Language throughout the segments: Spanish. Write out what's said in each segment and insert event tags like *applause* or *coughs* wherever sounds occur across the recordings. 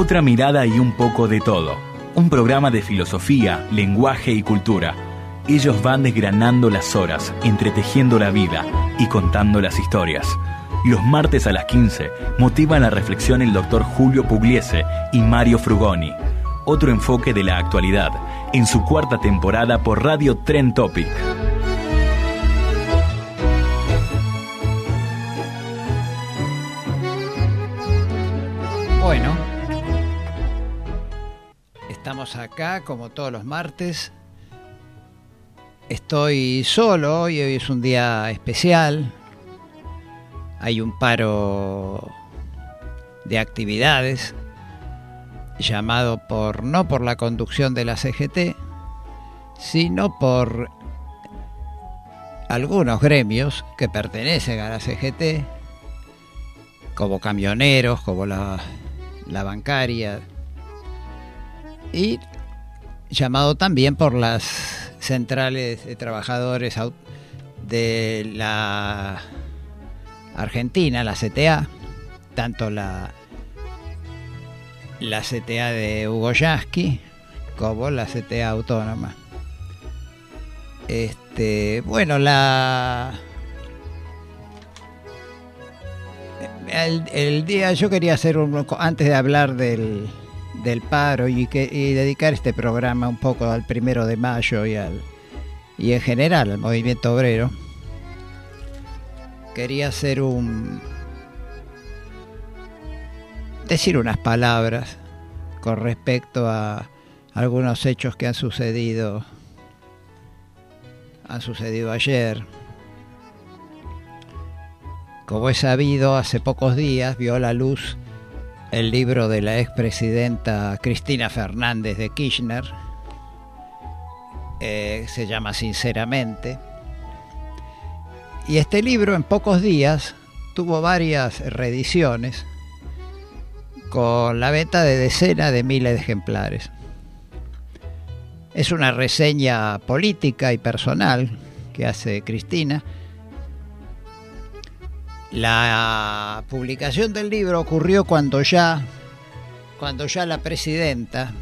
Otra mirada y un poco de todo. Un programa de filosofía, lenguaje y cultura. Ellos van desgranando las horas, entretejiendo la vida y contando las historias. Los martes a las 15 motivan la reflexión el doctor Julio Pugliese y Mario Frugoni. Otro enfoque de la actualidad en su cuarta temporada por Radio Tren Topic. Bueno, acá como todos los martes. Estoy solo hoy, hoy es un día especial. Hay un paro de actividades llamado por no por la conducción de la CGT, sino por algunos gremios que pertenecen a la CGT, como camioneros, como la bancaria, y llamado también por las centrales de trabajadores de la Argentina, la CTA, tanto la, la CTA de Hugo Yasky como la CTA autónoma. Este, bueno, la el, día yo quería hacer un antes de hablar del, del paro y, que, dedicar este programa un poco al primero de mayo y al y en general al movimiento obrero. Quería hacer un decir unas palabras con respecto a algunos hechos que han sucedido han sucedido ayer. Como es sabido hace pocos días vio la luz el libro de la expresidenta Cristina Fernández de Kirchner, eh, se llama Sinceramente. Y este libro en pocos días tuvo varias reediciones con la venta de decenas de miles de ejemplares. Es una reseña política y personal que hace Cristina la publicación del libro ocurrió cuando ya, cuando ya la presidenta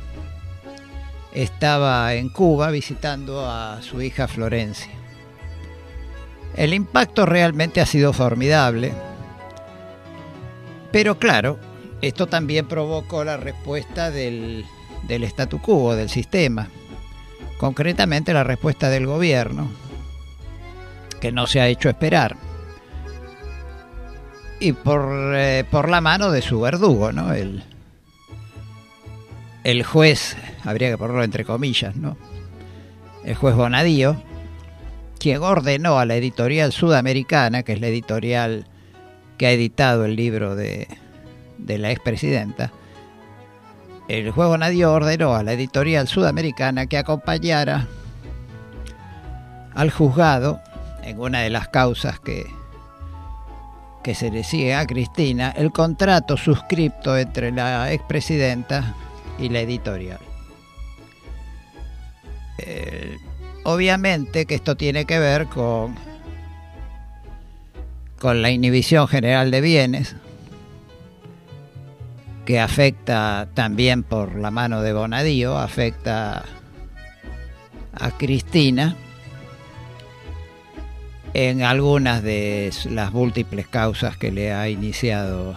estaba en Cuba visitando a su hija Florencia. El impacto realmente ha sido formidable, pero claro, esto también provocó la respuesta del, del statu quo, del sistema, concretamente la respuesta del gobierno, que no se ha hecho esperar y por, eh, por la mano de su verdugo, ¿no? El, el juez, habría que ponerlo entre comillas, ¿no? El juez Bonadío, quien ordenó a la editorial sudamericana, que es la editorial que ha editado el libro de, de la expresidenta, el juez Bonadío ordenó a la editorial sudamericana que acompañara al juzgado en una de las causas que que se sigue a Cristina el contrato suscripto entre la expresidenta y la editorial. Eh, obviamente que esto tiene que ver con, con la inhibición general de bienes, que afecta también por la mano de Bonadío, afecta a Cristina en algunas de las múltiples causas que le ha iniciado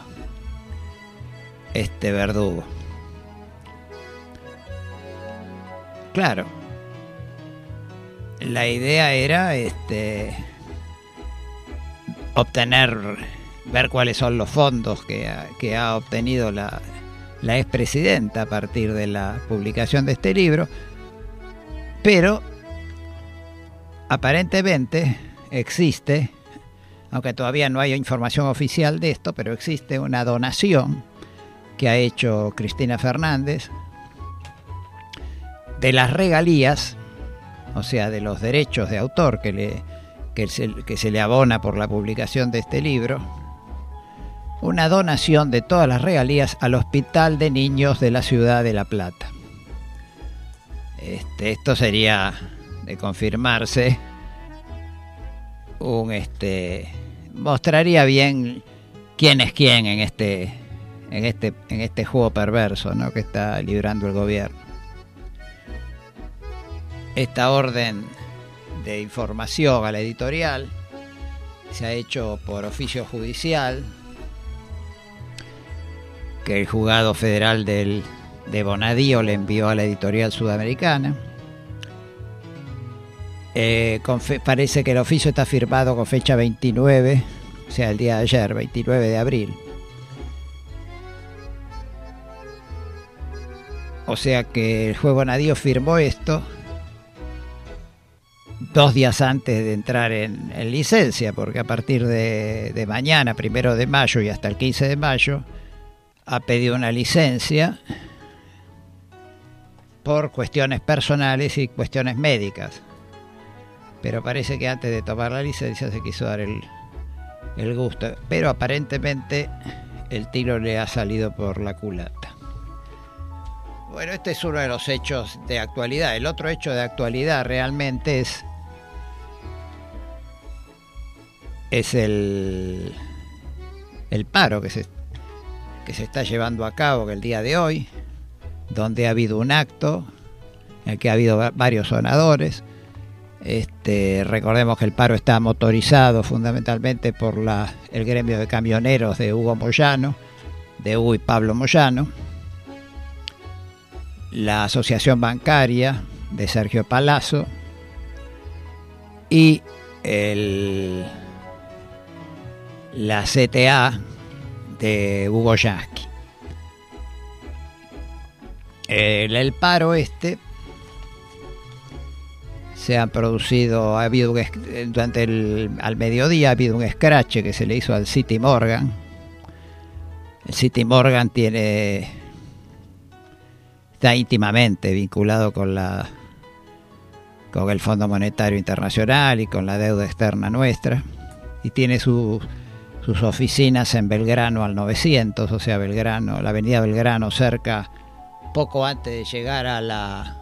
este verdugo. Claro, la idea era este obtener, ver cuáles son los fondos que ha, que ha obtenido la, la expresidenta a partir de la publicación de este libro, pero aparentemente existe aunque todavía no hay información oficial de esto, pero existe una donación que ha hecho Cristina Fernández de las regalías, o sea, de los derechos de autor que, le, que, se, que se le abona por la publicación de este libro, una donación de todas las regalías al Hospital de Niños de la Ciudad de La Plata. Este, esto sería de confirmarse un este mostraría bien quién es quién en este en este en este juego perverso ¿no? que está librando el gobierno esta orden de información a la editorial se ha hecho por oficio judicial que el juzgado federal del, de Bonadío le envió a la editorial sudamericana eh, parece que el oficio está firmado con fecha 29, o sea, el día de ayer, 29 de abril. O sea que el juego Nadío firmó esto dos días antes de entrar en, licencia, porque a partir de, de, mañana, primero de mayo y hasta el 15 de mayo, ha pedido una licencia por cuestiones personales y cuestiones médicas pero parece que antes de tomar la licencia se quiso dar el, el gusto. Pero aparentemente el tiro le ha salido por la culata. Bueno, este es uno de los hechos de actualidad. El otro hecho de actualidad realmente es, es el, el paro que se, que se está llevando a cabo el día de hoy, donde ha habido un acto en el que ha habido varios sonadores este, recordemos que el paro está motorizado fundamentalmente por el gremio de camioneros de Hugo Moyano, de Hugo y Pablo Moyano, la Asociación Bancaria de Sergio Palazzo y el, la CTA de Hugo Yasky. El paro este se han producido, ha habido durante el al mediodía ha habido un scratch que se le hizo al City Morgan. El City Morgan tiene está íntimamente vinculado con la con el Fondo Monetario Internacional y con la deuda externa nuestra y tiene sus oficinas en Belgrano al 900, o sea, Belgrano, la avenida Belgrano cerca poco antes de llegar a la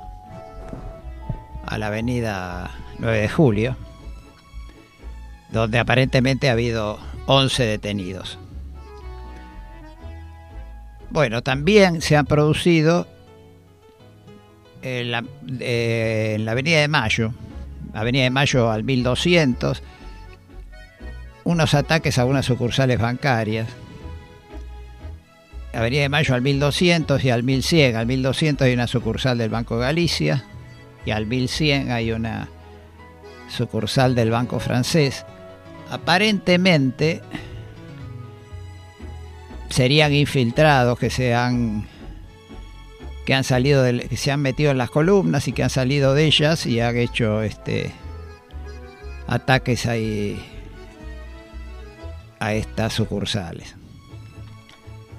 a la avenida 9 de Julio, donde aparentemente ha habido 11 detenidos. Bueno, también se han producido en la, eh, en la Avenida de Mayo, Avenida de Mayo al 1200, unos ataques a unas sucursales bancarias. Avenida de Mayo al 1200 y al 1100. Al 1200 hay una sucursal del Banco Galicia y al 1100 hay una sucursal del Banco Francés. Aparentemente serían infiltrados que se han que han salido que se han metido en las columnas y que han salido de ellas y han hecho este ataques ahí a estas sucursales.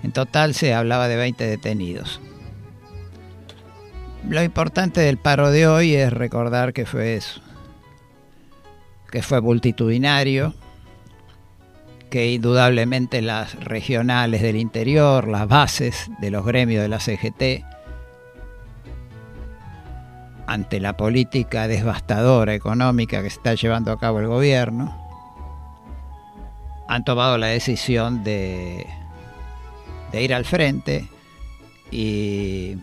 En total se hablaba de 20 detenidos. Lo importante del paro de hoy es recordar que fue eso, que fue multitudinario, que indudablemente las regionales del interior, las bases de los gremios de la CGT, ante la política devastadora económica que está llevando a cabo el gobierno, han tomado la decisión de, de ir al frente y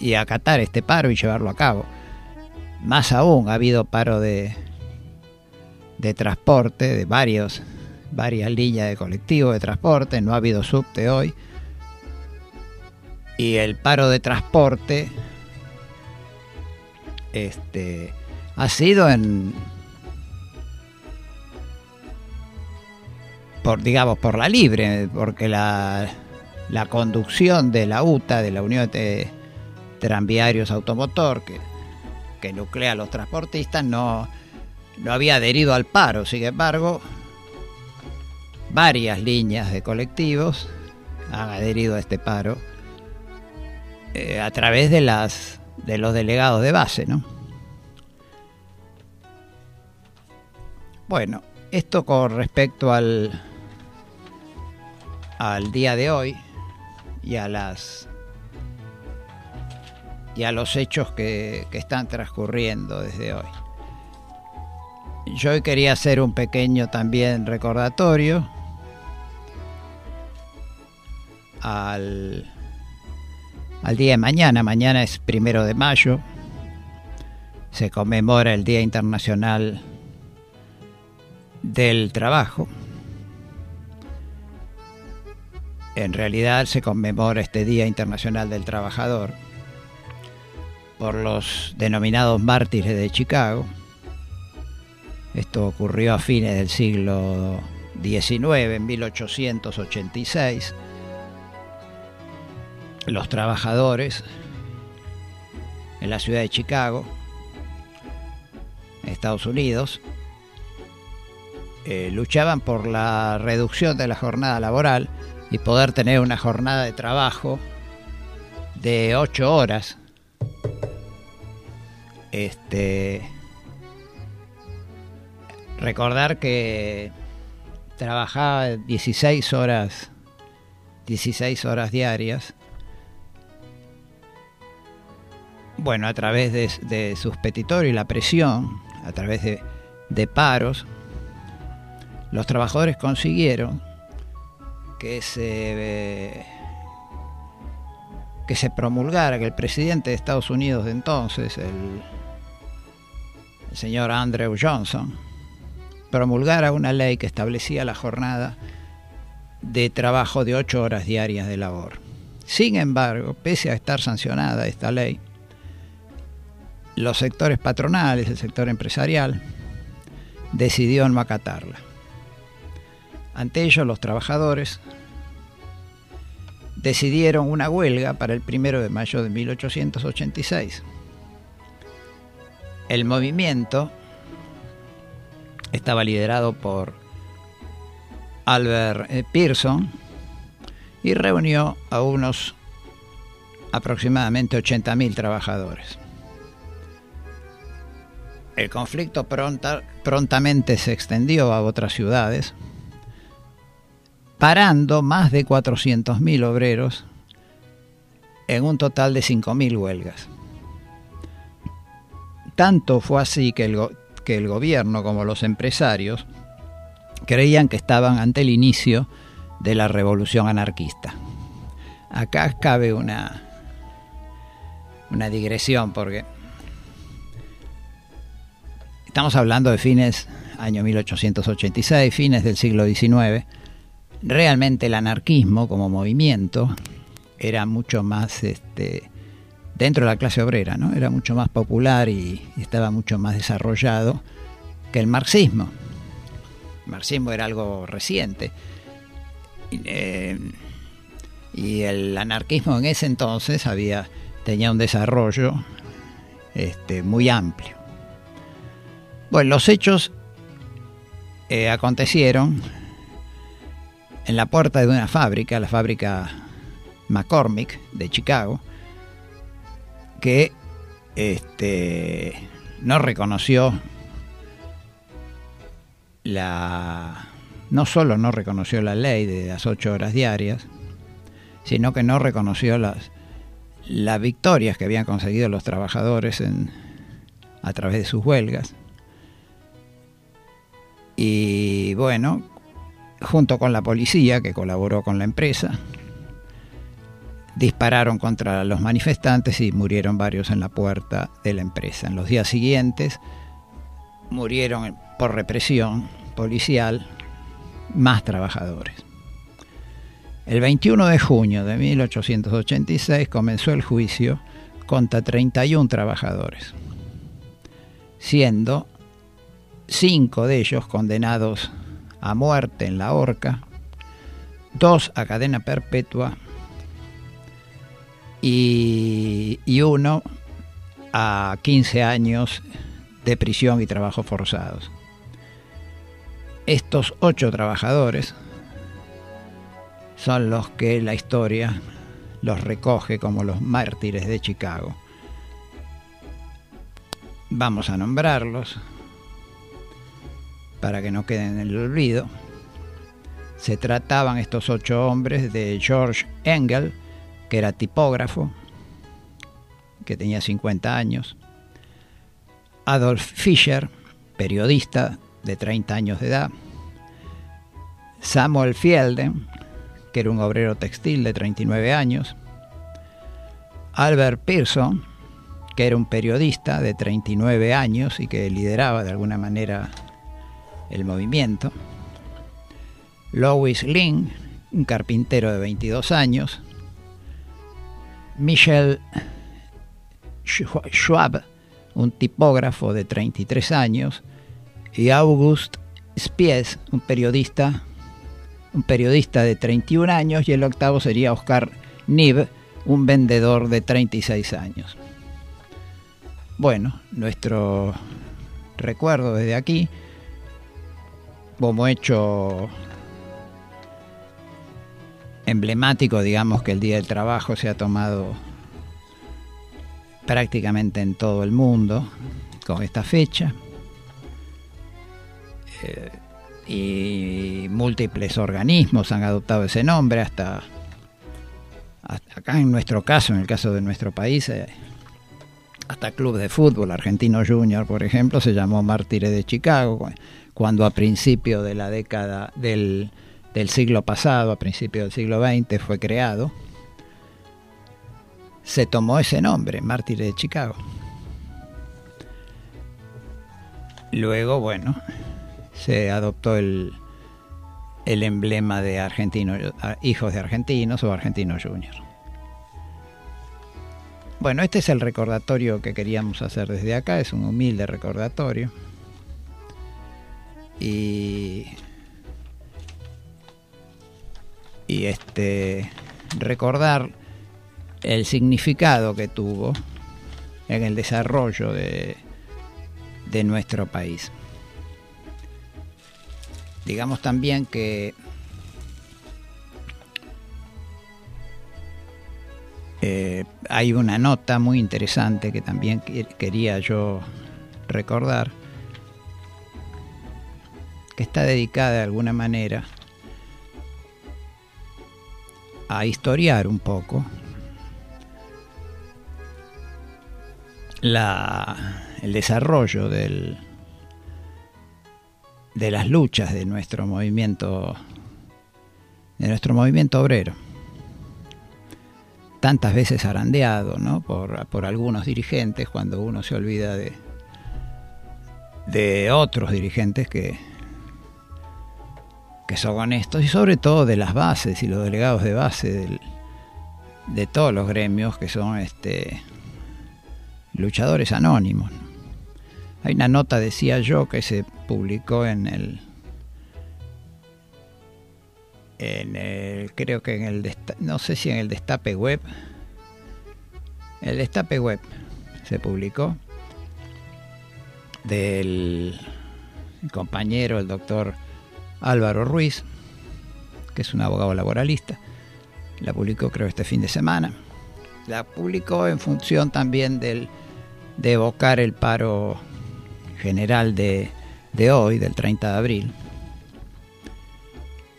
y acatar este paro y llevarlo a cabo. Más aún, ha habido paro de, de transporte, de varios, varias líneas de colectivo de transporte, no ha habido subte hoy. Y el paro de transporte este, ha sido en, por digamos por la libre porque la, la conducción de la UTA de la Unión de, tranviarios automotor que, que nuclea a los transportistas no no había adherido al paro, sin embargo, varias líneas de colectivos han adherido a este paro eh, a través de las de los delegados de base, ¿no? Bueno, esto con respecto al al día de hoy y a las y a los hechos que, que están transcurriendo desde hoy. Yo hoy quería hacer un pequeño también recordatorio al, al día de mañana. Mañana es primero de mayo. Se conmemora el Día Internacional del Trabajo. En realidad se conmemora este Día Internacional del Trabajador por los denominados mártires de Chicago. Esto ocurrió a fines del siglo XIX, en 1886 los trabajadores en la ciudad de Chicago, Estados Unidos, eh, luchaban por la reducción de la jornada laboral y poder tener una jornada de trabajo de ocho horas. Este, recordar que trabajaba 16 horas 16 horas diarias. Bueno, a través de, sus petitorios y la presión, a través de, paros, los trabajadores consiguieron que se, que se promulgara, que el presidente de Estados Unidos de entonces, el señor Andrew Johnson, promulgara una ley que establecía la jornada de trabajo de ocho horas diarias de labor. Sin embargo, pese a estar sancionada esta ley, los sectores patronales, el sector empresarial, decidió no acatarla. Ante ello, los trabajadores decidieron una huelga para el primero de mayo de 1886. El movimiento estaba liderado por Albert eh, Pearson y reunió a unos aproximadamente 80.000 trabajadores. El conflicto prontamente se extendió a otras ciudades, parando más de 400.000 obreros en un total de 5.000 huelgas. Tanto fue así que el, que el gobierno como los empresarios creían que estaban ante el inicio de la revolución anarquista. Acá cabe una, una digresión porque Estamos hablando de fines, año 1886, fines del siglo XIX. Realmente el anarquismo como movimiento era mucho más, este, dentro de la clase obrera, ¿no? Era mucho más popular y, estaba mucho más desarrollado que el marxismo. El marxismo era algo reciente. Eh, y el anarquismo en ese entonces había, tenía un desarrollo este, muy amplio. Bueno, los hechos eh, acontecieron en la puerta de una fábrica, la fábrica McCormick de Chicago, que este, no reconoció la. no solo no reconoció la ley de las ocho horas diarias, sino que no reconoció las, las victorias que habían conseguido los trabajadores en, a través de sus huelgas. Y bueno, junto con la policía que colaboró con la empresa, dispararon contra los manifestantes y murieron varios en la puerta de la empresa. En los días siguientes murieron por represión policial más trabajadores. El 21 de junio de 1886 comenzó el juicio contra 31 trabajadores, siendo cinco de ellos condenados a muerte en la horca, dos a cadena perpetua y, uno a 15 años de prisión y trabajos forzados. Estos ocho trabajadores son los que la historia los recoge como los mártires de Chicago. Vamos a nombrarlos para que no queden en el olvido. Se trataban estos ocho hombres de George Engel, que era tipógrafo, que tenía 50 años, Adolf Fischer, periodista de 30 años de edad, Samuel Fielden, que era un obrero textil de 39 años, Albert Pearson, que era un periodista de 39 años y que lideraba de alguna manera el movimiento, Louis Lin, un carpintero de 22 años, Michel Schwab, un tipógrafo de 33 años, y August Spies, un periodista, un periodista de 31 años, y el octavo sería Oscar Nib, un vendedor de 36 años. Bueno, nuestro recuerdo desde aquí, como hecho emblemático, digamos que el Día del Trabajo se ha tomado prácticamente en todo el mundo con esta fecha. Eh, y múltiples organismos han adoptado ese nombre, hasta, acá en nuestro caso, en el caso de nuestro país, eh, hasta Club de Fútbol Argentino Junior, por ejemplo, se llamó Mártires de Chicago, cuando a principio de la década del, del siglo pasado, a principio del siglo XX, fue creado se tomó ese nombre, Mártires de Chicago. Luego, bueno, se adoptó el, el emblema de argentinos, hijos de argentinos o argentinos juniors. Bueno, este es el recordatorio que queríamos hacer desde acá, es un humilde recordatorio. Y, y este recordar el significado que tuvo en el desarrollo de, de nuestro país. Digamos también que eh, hay una nota muy interesante que también quería yo recordar, que está dedicada de alguna manera a historiar un poco el desarrollo del, de las luchas de nuestro movimiento de nuestro movimiento obrero tantas veces arandeado ¿no? por, por algunos dirigentes cuando uno se olvida de de otros dirigentes que que son honestos y sobre todo de las bases y los delegados de base de todos los gremios que son este luchadores anónimos. Hay una nota, decía yo, que se publicó en el, en el creo que en el, no sé si en el Destape Web, el Destape Web se publicó del compañero, el doctor Álvaro Ruiz, que es un abogado laboralista. La publicó creo este fin de semana. La publicó en función también del de evocar el paro general de, hoy, del 30 de abril,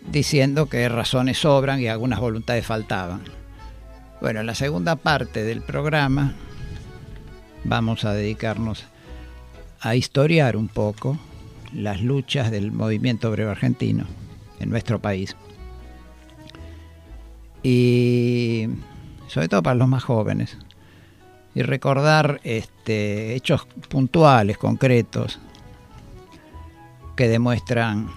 diciendo que razones sobran y algunas voluntades faltaban. Bueno, en la segunda parte del programa vamos a dedicarnos a historiar un poco las luchas del movimiento obrero argentino en nuestro país. Y sobre todo para los más jóvenes, y recordar este, hechos puntuales, concretos, que demuestran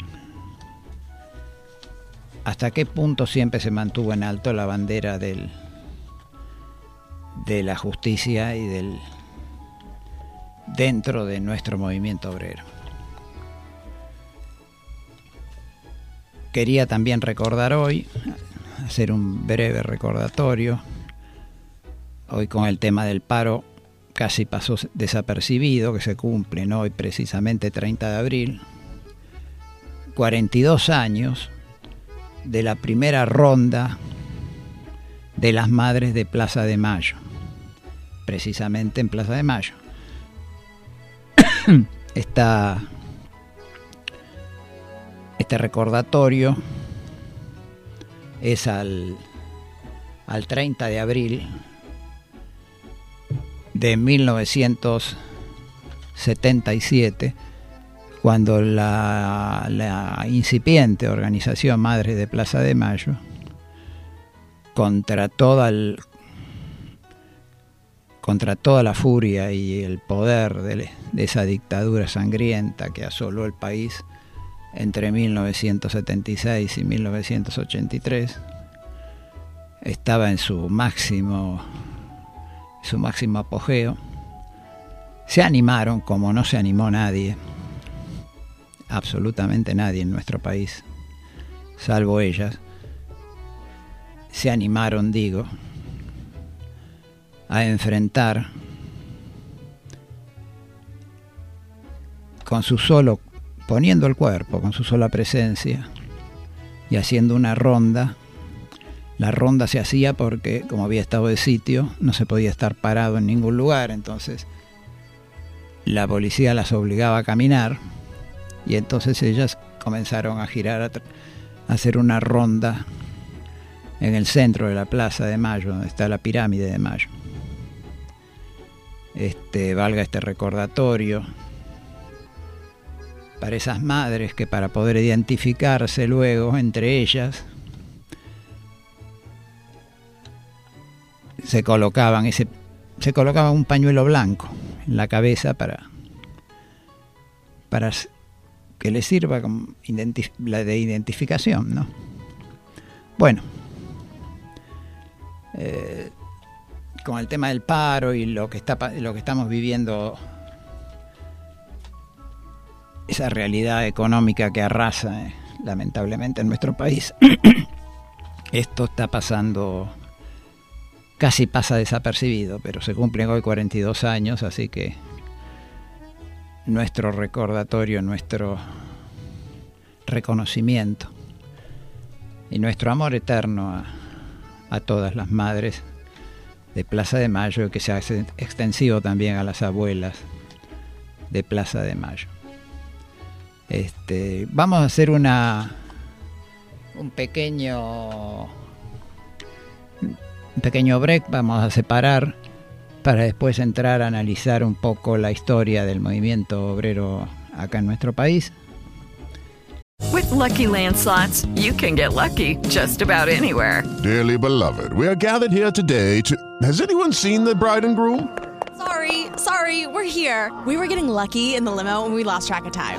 hasta qué punto siempre se mantuvo en alto la bandera del, de la justicia y del dentro de nuestro movimiento obrero. Quería también recordar hoy, hacer un breve recordatorio, hoy con el tema del paro casi pasó desapercibido, que se cumple hoy precisamente 30 de abril, 42 años de la primera ronda de las Madres de Plaza de Mayo, precisamente en Plaza de Mayo. *coughs* Está este recordatorio es al, al 30 de abril de 1977, cuando la, incipiente organización Madres de Plaza de Mayo, contra toda el, contra toda la furia y el poder de, de, esa dictadura sangrienta que asoló el país entre 1976 y 1983, estaba en su máximo su máximo apogeo, se animaron como no se animó nadie, absolutamente nadie en nuestro país, salvo ellas, se animaron, digo, a enfrentar con su solo, poniendo el cuerpo, con su sola presencia y haciendo una ronda la ronda se hacía porque, como había estado de sitio, no se podía estar parado en ningún lugar, entonces la policía las obligaba a caminar y entonces ellas comenzaron a girar, a, hacer una ronda en el centro de la Plaza de Mayo, donde está la pirámide de Mayo. Este, valga este recordatorio para esas madres que para poder identificarse luego entre ellas se colocaban ese se colocaba un pañuelo blanco en la cabeza para para que le sirva como la de identificación, ¿no? Bueno, eh, con el tema del paro y lo que está lo que estamos viviendo esa realidad económica que arrasa eh, lamentablemente en nuestro país *coughs* esto está pasando casi pasa desapercibido, pero se cumplen hoy 42 años, así que nuestro recordatorio, nuestro reconocimiento y nuestro amor eterno a, todas las madres de Plaza de Mayo, que se extensivo también a las abuelas de Plaza de Mayo. Este, vamos a hacer una un pequeño un pequeño break, vamos a separar para después entrar a analizar un poco la historia del movimiento obrero acá en nuestro país. With lucky landslots, you can get lucky just about anywhere. Dearly beloved, we are gathered here today to. Has anyone seen the bride and groom? Sorry, sorry, we're here. We were getting lucky in the limo and we lost track of time.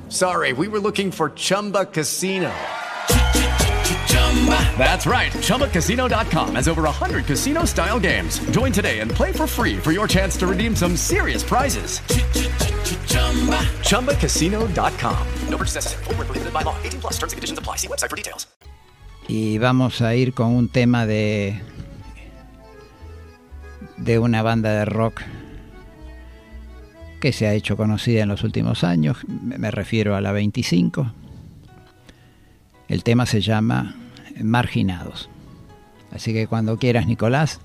sorry. We were looking for Chumba Casino. That's right. ChumbaCasino.com has over 100 casino style games. Join today and play for free for your chance to redeem some serious prizes. ChumbaCasino.com. No purchase necessary. Full prohibited by law. 18 plus terms and conditions apply. See website for details. Y vamos a ir con un tema de. de una banda de rock que se ha hecho conocida en los últimos años. Me refiero a la 25. El tema se llama marginados. Así que cuando quieras, Nicolás.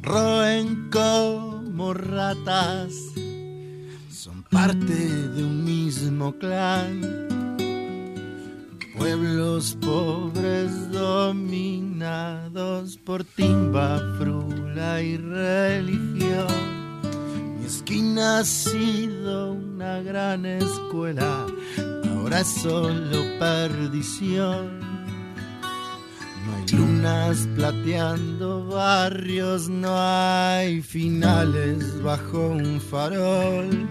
Roen como ratas, son parte de un mismo clan. Pueblos pobres dominados por timba, frula y religión esquina ha sido una gran escuela, ahora es solo perdición. No hay luna lunas plateando barrios, no hay finales bajo un farol.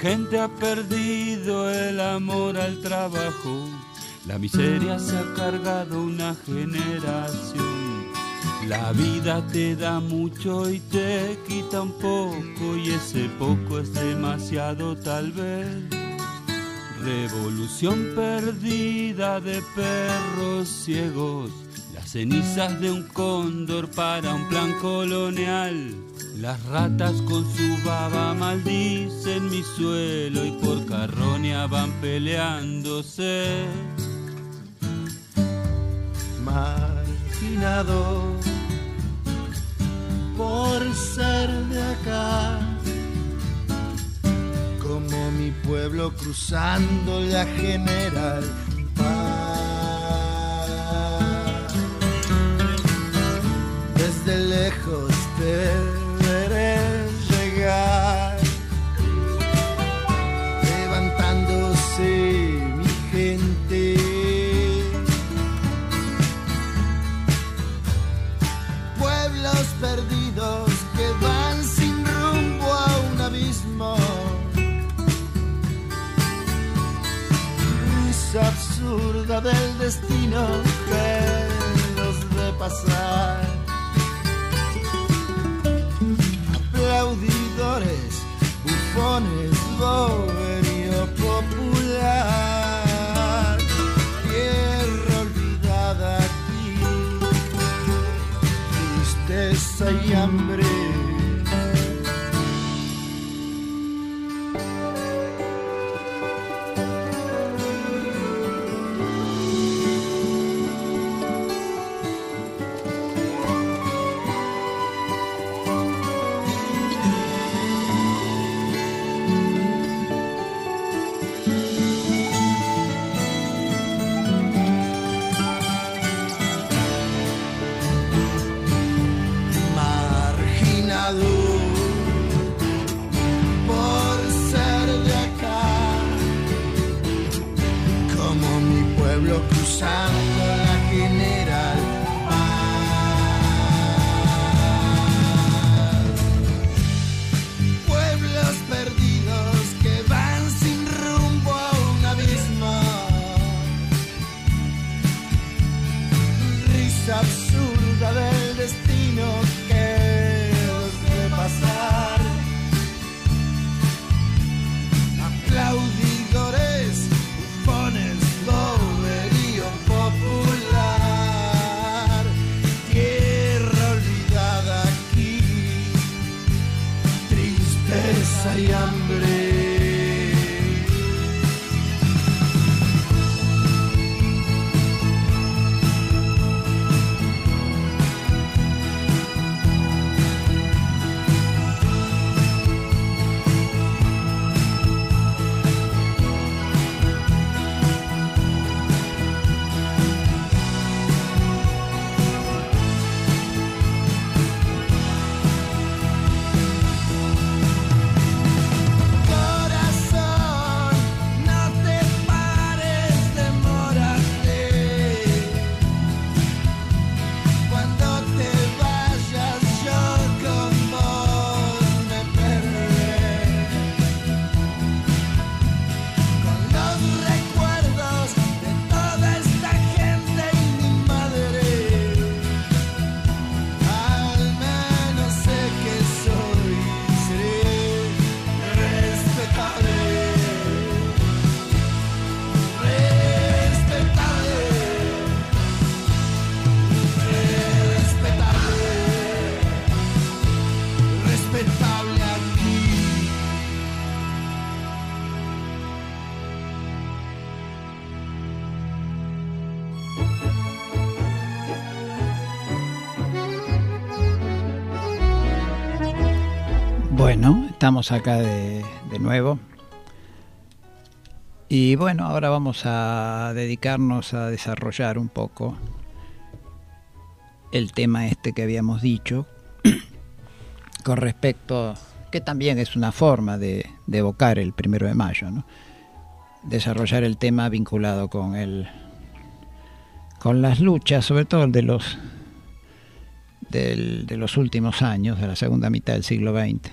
Gente ha perdido el amor al trabajo, la miseria se ha cargado una generación. La vida te da mucho y te quita un poco y ese poco es demasiado tal vez. Revolución perdida de perros ciegos, las cenizas de un cóndor para un plan colonial. Las ratas con su baba maldicen mi suelo y por carroña van peleándose. Marginado por ser de acá. Como mi pueblo cruzando la general. Paz. Desde lejos te del destino que los ve pasar. Aplaudidores, bufones, boberío popular. Tierra olvidada aquí tristeza y hambre. Estamos acá de, de nuevo. Y bueno, ahora vamos a dedicarnos a desarrollar un poco el tema este que habíamos dicho *clears throat* con respecto que también es una forma de, de evocar el primero de mayo, ¿no? desarrollar el tema vinculado con el con las luchas, sobre todo de los de los últimos años, de la segunda mitad del siglo XX,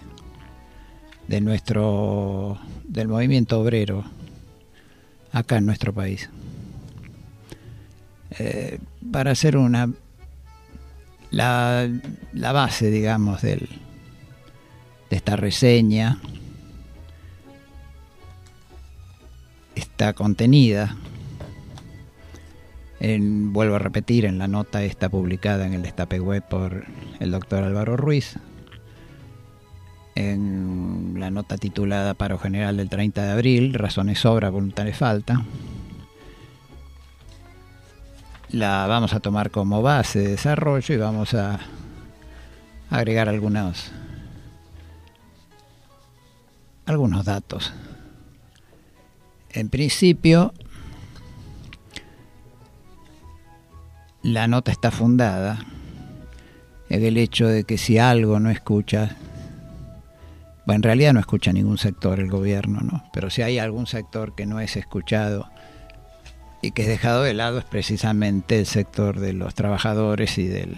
de nuestro del movimiento obrero acá en nuestro país. Eh, para hacer una la, la base, digamos, del, de esta reseña está contenida en, vuelvo a repetir, en la nota esta publicada en el Destape Web por el doctor Álvaro Ruiz, en la nota titulada Paro General del 30 de abril, Razones sobra, voluntades falta. La vamos a tomar como base de desarrollo y vamos a agregar algunos algunos datos. En principio, la nota está fundada en el hecho de que si algo no escucha, bueno, en realidad no escucha ningún sector el gobierno, ¿no? Pero si hay algún sector que no es escuchado y que es dejado de lado es precisamente el sector de los trabajadores y del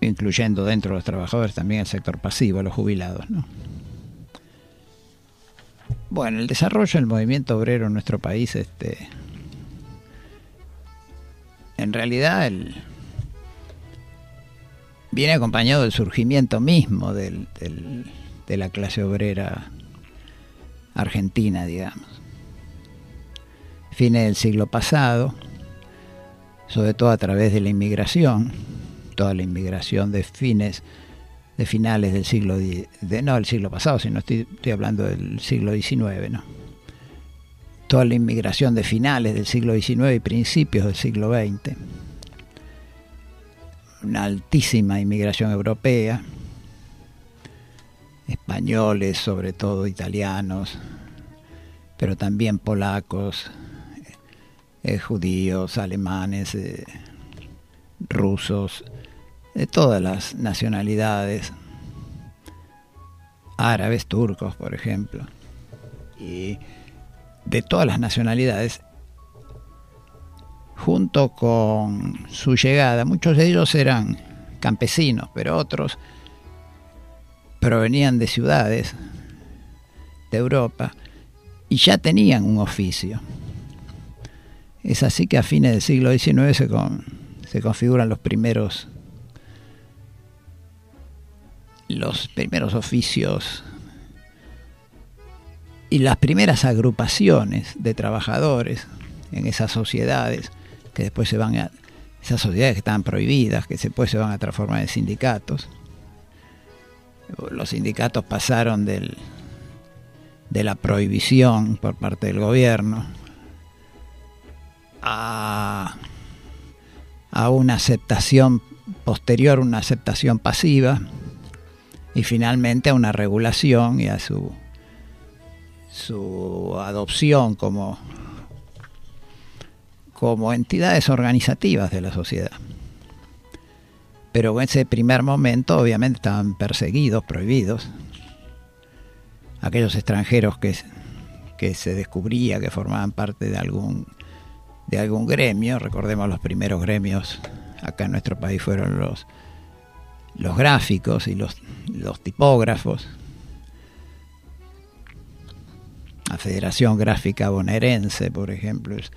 incluyendo dentro de los trabajadores también el sector pasivo, los jubilados, ¿no? Bueno, el desarrollo del movimiento obrero en nuestro país, este, en realidad el, viene acompañado del surgimiento mismo del- del- de la clase obrera argentina, digamos. Fines del siglo pasado, sobre todo a través de la inmigración, toda la inmigración de fines de finales del siglo de, no del siglo pasado, sino estoy, estoy hablando del siglo XIX, ¿no? Toda la inmigración de finales del siglo XIX y principios del siglo XX. Una altísima inmigración europea, españoles, sobre todo italianos, pero también polacos, eh, judíos, alemanes, eh, rusos, de todas las nacionalidades, árabes, turcos, por ejemplo, y de todas las nacionalidades, junto con su llegada, muchos de ellos eran campesinos, pero otros provenían de ciudades de Europa y ya tenían un oficio. Es así que a fines del siglo XIX se, con- se configuran los primeros los primeros oficios y las primeras agrupaciones de trabajadores en esas sociedades que después se van a esas sociedades que estaban prohibidas, que después se van a transformar en sindicatos. Los sindicatos pasaron del, de la prohibición por parte del gobierno a, a una aceptación posterior, una aceptación pasiva y finalmente a una regulación y a su, su adopción como, como entidades organizativas de la sociedad. Pero en ese primer momento obviamente estaban perseguidos, prohibidos. Aquellos extranjeros que, que se descubría que formaban parte de algún, de algún gremio, recordemos los primeros gremios acá en nuestro país fueron los, los gráficos y los, los tipógrafos. La Federación Gráfica Bonaerense, por ejemplo, es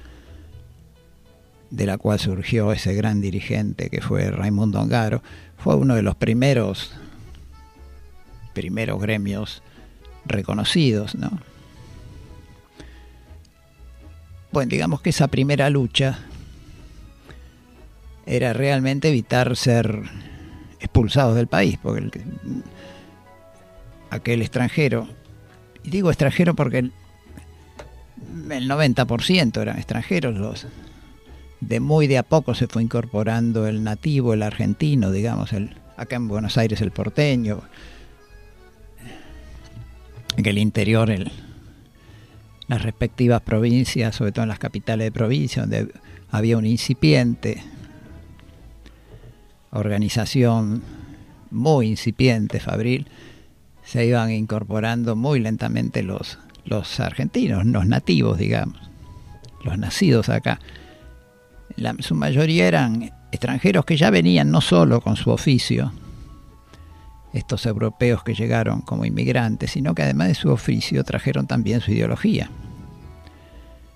de la cual surgió ese gran dirigente que fue Raimundo Ongaro, fue uno de los primeros primeros gremios reconocidos, ¿no? Bueno, digamos que esa primera lucha era realmente evitar ser expulsados del país, porque el que- aquel extranjero, y digo extranjero porque el, el 90% eran extranjeros, los de muy de a poco se fue incorporando el nativo, el argentino, digamos, el, acá en Buenos Aires el porteño, en el interior el, las respectivas provincias, sobre todo en las capitales de provincia, donde había una incipiente organización muy incipiente, Fabril, se iban incorporando muy lentamente los, los argentinos, los nativos, digamos, los nacidos acá. La, su mayoría eran extranjeros que ya venían no solo con su oficio, estos europeos que llegaron como inmigrantes, sino que además de su oficio trajeron también su ideología.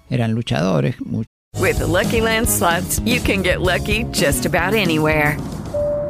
Eran luchadores. With the Lucky Land you can get lucky just about anywhere.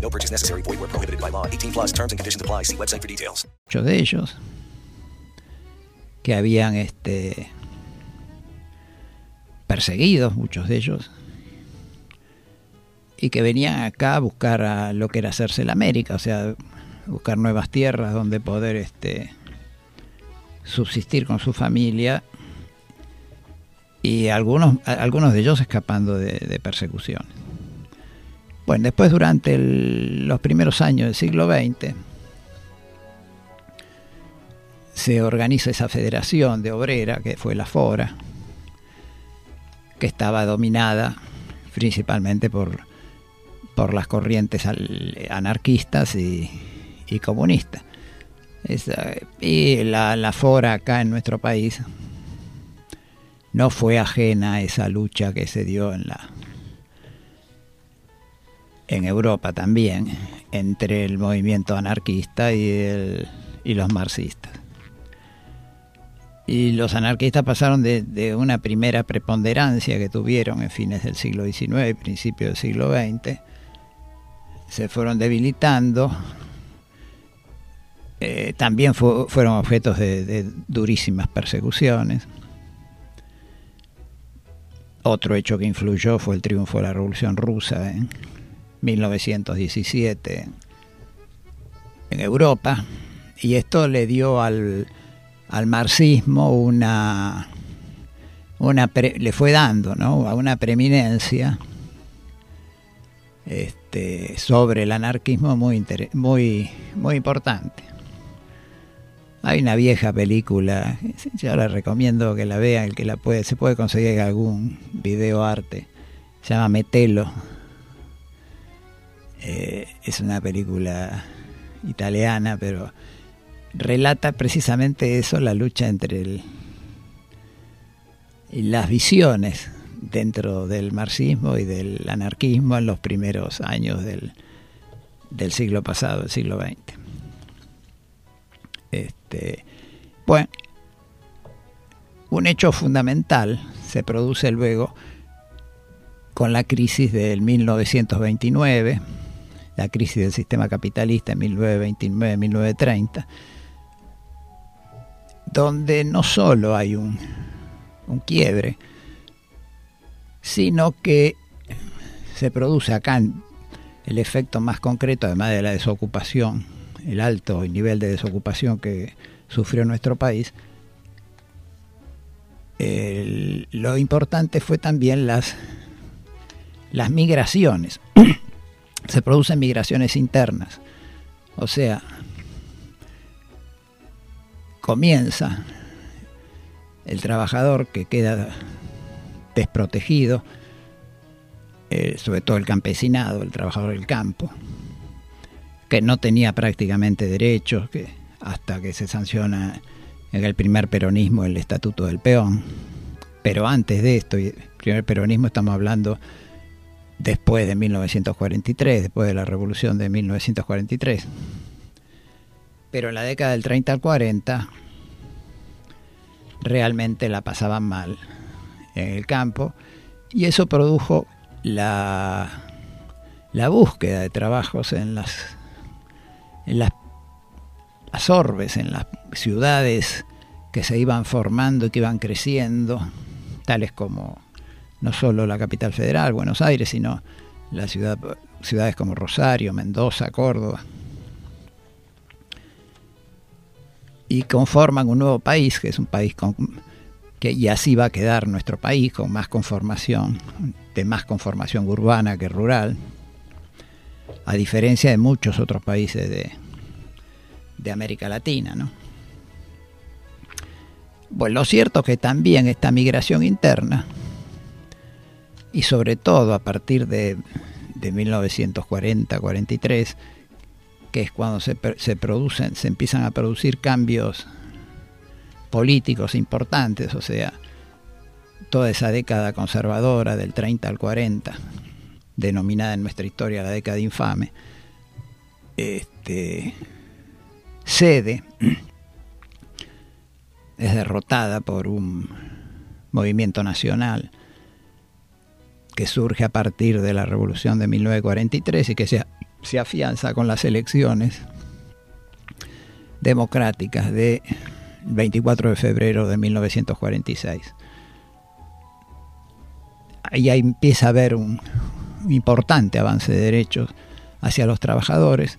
No purchase necessary. Void where prohibited by law. 18 plus terms and conditions apply. See website for details. Muchos de ellos que habían este perseguidos, muchos de ellos, y que venían acá a buscar a lo que era hacerse la América, o sea, buscar nuevas tierras donde poder este subsistir con su familia y algunos, algunos de ellos escapando de, persecución. Bueno, después durante los primeros años del siglo XX se organiza esa federación de obrera que fue la FORA, que estaba dominada principalmente por, por las corrientes anarquistas y, comunistas. Y la, la FORA acá en nuestro país no fue ajena a esa lucha que se dio en la en Europa también entre el movimiento anarquista y, el- y los marxistas. Y los anarquistas pasaron de, una primera preponderancia que tuvieron en fines del siglo XIX y principios del siglo XX, se fueron debilitando, eh, también fu- fueron objetos de, durísimas persecuciones. Otro hecho que influyó fue el triunfo de la Revolución Rusa en 1917 en Europa y esto le dio al, al marxismo una, una le fue dando ¿no? a una preeminencia este, sobre el anarquismo muy, inter- muy, muy importante. Hay una vieja película, yo la recomiendo que la vean, el que la puede, se puede conseguir algún video arte, se llama Metelo. Eh, es una película italiana, pero relata precisamente eso, la lucha entre el, las visiones dentro del marxismo y del anarquismo en los primeros años del, del siglo pasado, del siglo XX. Este, bueno, un hecho fundamental se produce luego con la crisis del 1929, la crisis del sistema capitalista en 1929-1930, donde no solo hay un, un quiebre, sino que se produce acá el efecto más concreto, además de la desocupación, el alto nivel de desocupación que sufrió nuestro país, lo importante fue también las, las migraciones. *clears throat* se producen migraciones internas, o sea, comienza el trabajador que queda desprotegido, eh, sobre todo el campesinado, el trabajador del campo, que no tenía prácticamente derechos, que hasta que se sanciona en el primer peronismo el estatuto del peón. Pero antes de esto, el primer peronismo estamos hablando después de 1943, después de la revolución de 1943. Pero en la década del 30 al 40 realmente la pasaban mal en el campo y eso produjo la, la búsqueda de trabajos en las, en las, las orbes, en las ciudades que se iban formando y que iban creciendo, tales como no solo la capital federal, Buenos Aires, sino la ciudad, ciudades como Rosario, Mendoza, Córdoba. Y conforman un nuevo país, que es un país con, que y así va a quedar nuestro país, con más conformación, de más conformación urbana que rural, a diferencia de muchos otros países de, de América Latina, ¿no? Bueno, lo cierto es que también esta migración interna, y sobre todo a partir de, de 1940-43, que es cuando se, se, producen, se empiezan a producir cambios políticos importantes, o sea, toda esa década conservadora del 30 al 40, denominada en nuestra historia la década infame, este, cede, es derrotada por un movimiento nacional que surge a partir de la revolución de 1943 y que se, afianza con las elecciones democráticas de 24 de febrero de 1946. Ahí empieza a haber un importante avance de derechos hacia los trabajadores,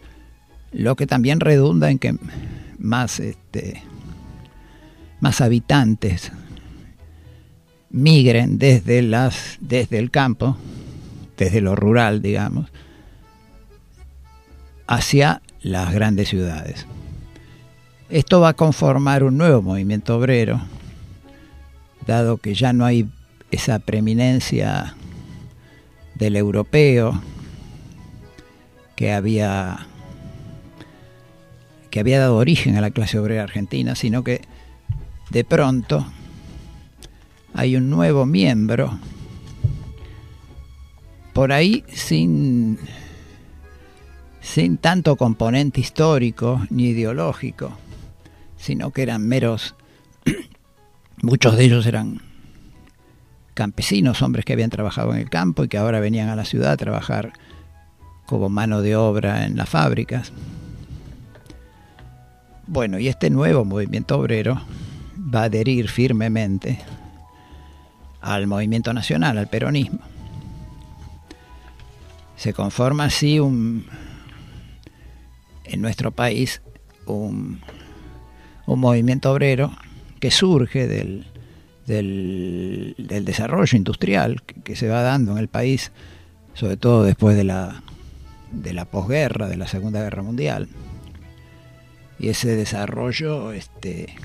lo que también redunda en que más, este, más habitantes migren desde, las, desde el campo, desde lo rural, digamos, hacia las grandes ciudades. Esto va a conformar un nuevo movimiento obrero, dado que ya no hay esa preeminencia del europeo que había que había dado origen a la clase obrera argentina, sino que de pronto hay un nuevo miembro por ahí sin sin tanto componente histórico ni ideológico sino que eran meros, *clears throat* muchos de ellos eran campesinos, hombres que habían trabajado en el campo y que ahora venían a la ciudad a trabajar como mano de obra en las fábricas. Bueno, y este nuevo movimiento obrero va a adherir firmemente al movimiento nacional, al peronismo. Se conforma así un, en nuestro país un, un movimiento obrero que surge del, del, desarrollo industrial que, que, se va dando en el país, sobre todo después de la, de la posguerra, de la Segunda Guerra Mundial. Y ese desarrollo este,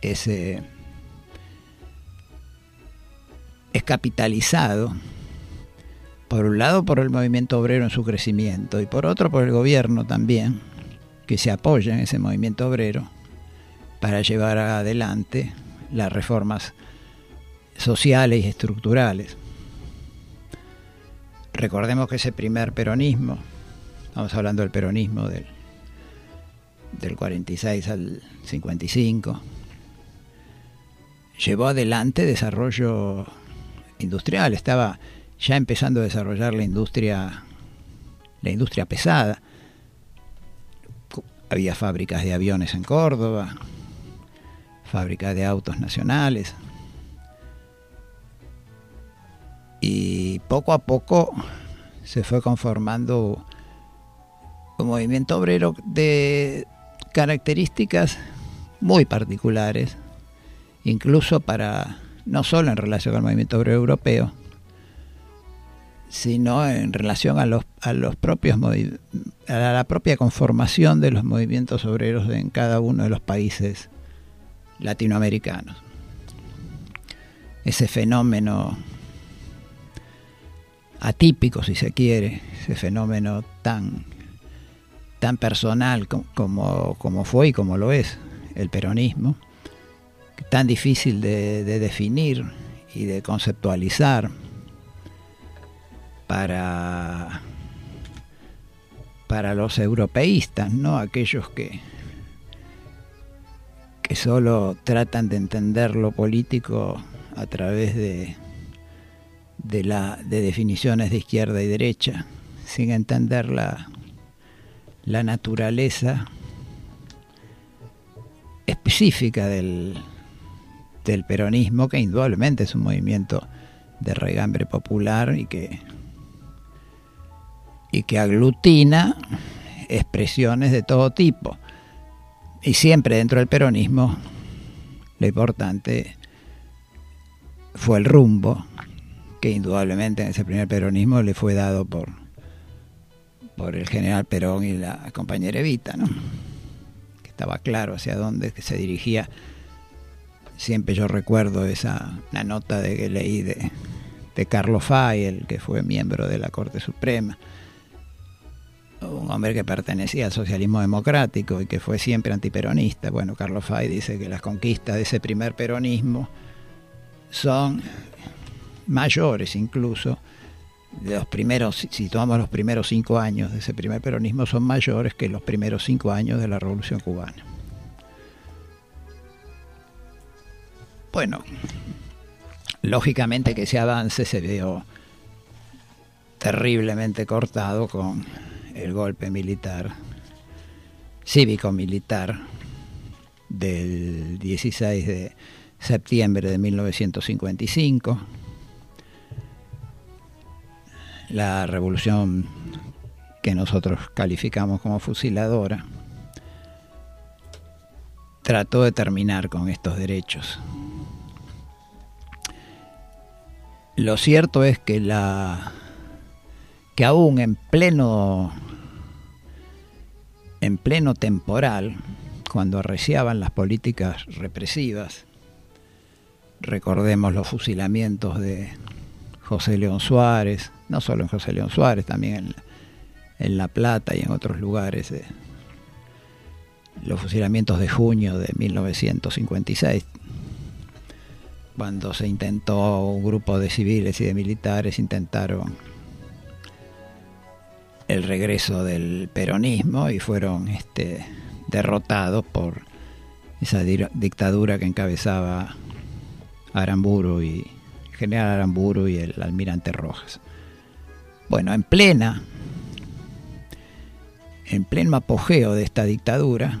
ese, es capitalizado, por un lado por el movimiento obrero en su crecimiento y por otro por el gobierno también, que se apoya en ese movimiento obrero para llevar adelante las reformas sociales y estructurales. Recordemos que ese primer peronismo, estamos hablando del peronismo del, del 46 al 55, llevó adelante desarrollo industrial, estaba ya empezando a desarrollar la industria la industria pesada. Había fábricas de aviones en Córdoba, fábrica de autos nacionales. Y poco a poco se fue conformando un movimiento obrero de características muy particulares, incluso para, no solo en relación al movimiento obrero europeo, sino en relación a los, a los propios a la propia conformación de los movimientos obreros en cada uno de los países latinoamericanos. Ese fenómeno atípico, si se quiere, ese fenómeno tan, tan personal como, como fue y como lo es el peronismo, tan difícil de, de definir y de conceptualizar para, para los europeístas, ¿no? aquellos que, que solo tratan de entender lo político a través de, de, la, de definiciones de izquierda y derecha, sin entender la, la naturaleza específica del, del peronismo, que indudablemente es un movimiento de regambre popular y que, y que aglutina expresiones de todo tipo. Y siempre dentro del peronismo lo importante fue el rumbo, que indudablemente en ese primer peronismo le fue dado por, por el general Perón y la compañera Evita, ¿no? que estaba claro hacia dónde se dirigía. Siempre yo recuerdo esa la nota de que leí de, de Carlos Fay, el que fue miembro de la Corte Suprema, un hombre que pertenecía al socialismo democrático y que fue siempre antiperonista. Bueno, Carlos Fay dice que las conquistas de ese primer peronismo son mayores incluso de los primeros, si tomamos los primeros cinco años de ese primer peronismo, son mayores que los primeros cinco años de la Revolución Cubana. Bueno, lógicamente que ese avance se vio terriblemente cortado con el golpe militar, cívico-militar del 16 de septiembre de 1955, la revolución que nosotros calificamos como fusiladora, trató de terminar con estos derechos. Lo cierto es que la que aún en pleno en pleno temporal, cuando arreciaban las políticas represivas, recordemos los fusilamientos de José León Suárez, no solo en José León Suárez, también en, en La Plata y en otros lugares, los fusilamientos de junio de 1956, cuando se intentó un grupo de civiles y de militares intentaron el regreso del peronismo y fueron este, derrotados por esa dictadura que encabezaba Aramburu y general Aramburu y el almirante Rojas. Bueno, en plena en pleno apogeo de esta dictadura,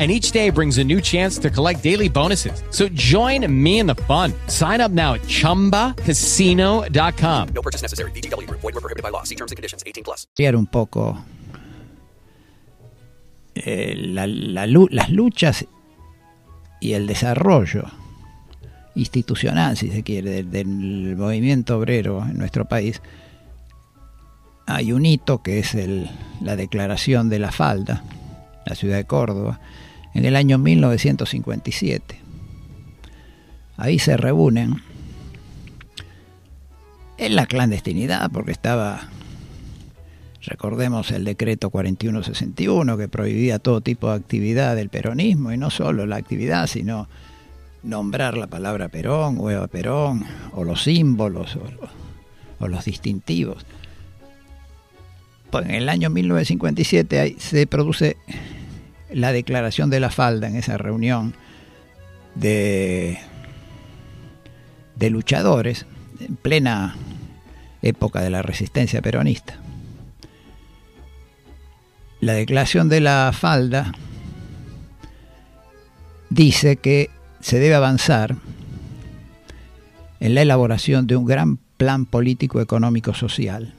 and each day brings a new chance to collect daily bonuses. So join me in the fun. Sign up now at ChumbaCasino.com. No purchase necessary. VGW. Void were prohibited by law. See terms and conditions. 18 plus. un poco eh, la- la las luchas y el desarrollo institucional, si se quiere, del, del movimiento obrero en nuestro país, hay un hito que es el- la declaración de la falda, la ciudad de Córdoba, en el año 1957. Ahí se reúnen en la clandestinidad, porque estaba, recordemos el decreto 4161 que prohibía todo tipo de actividad del peronismo, y no solo la actividad, sino nombrar la palabra Perón o Eva Perón, o los símbolos, o, o los distintivos. Pues en el año 1957 ahí se produce la declaración de la falda en esa reunión de, de luchadores en plena época de la resistencia peronista. La declaración de la falda dice que se debe avanzar en la elaboración de un gran plan político económico social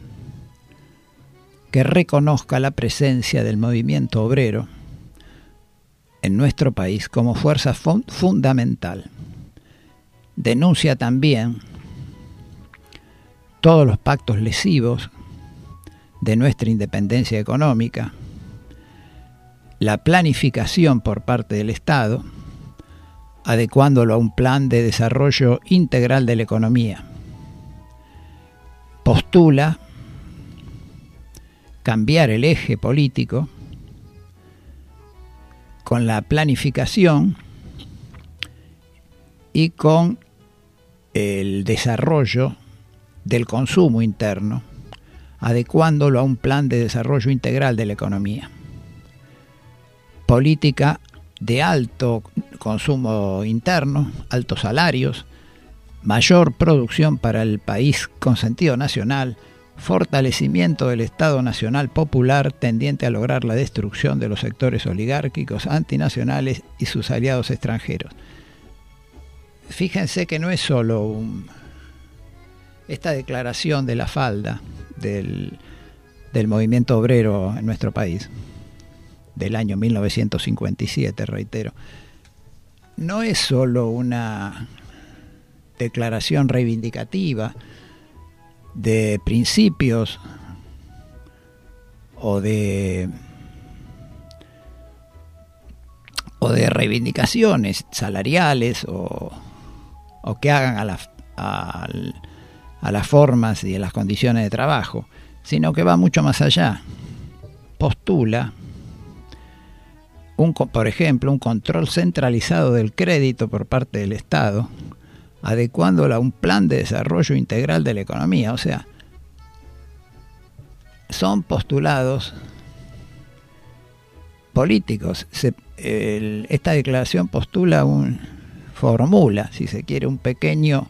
que reconozca la presencia del movimiento obrero en nuestro país como fuerza fun fundamental. Denuncia también todos los pactos lesivos de nuestra independencia económica, la planificación por parte del Estado, adecuándolo a un plan de desarrollo integral de la economía. Postula cambiar el eje político con la planificación y con el desarrollo del consumo interno, adecuándolo a un plan de desarrollo integral de la economía. Política de alto consumo interno, altos salarios, mayor producción para el país con sentido nacional, fortalecimiento del Estado Nacional Popular tendiente a lograr la destrucción de los sectores oligárquicos antinacionales y sus aliados extranjeros. Fíjense que no es solo un, esta declaración de la falda del, del movimiento obrero en nuestro país, del año 1957, reitero, no es solo una declaración reivindicativa de principios o de o de reivindicaciones salariales o, o que hagan a, la, a, a las formas y a las condiciones de trabajo, sino que va mucho más allá. Postula, un, por ejemplo, un control centralizado del crédito por parte del Estado, adecuándolo a un plan de desarrollo integral de la economía. O sea, son postulados políticos. Esta declaración postula un, formula, si se quiere, un pequeño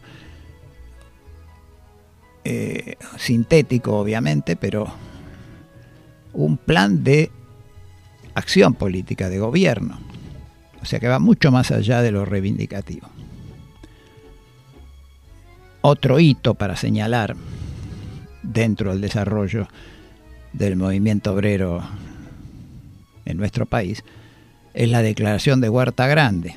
eh, sintético, obviamente, pero un plan de acción política, de gobierno. O sea que va mucho más allá de lo reivindicativo. Otro hito para señalar dentro del desarrollo del movimiento obrero en nuestro país es la declaración de Huerta Grande.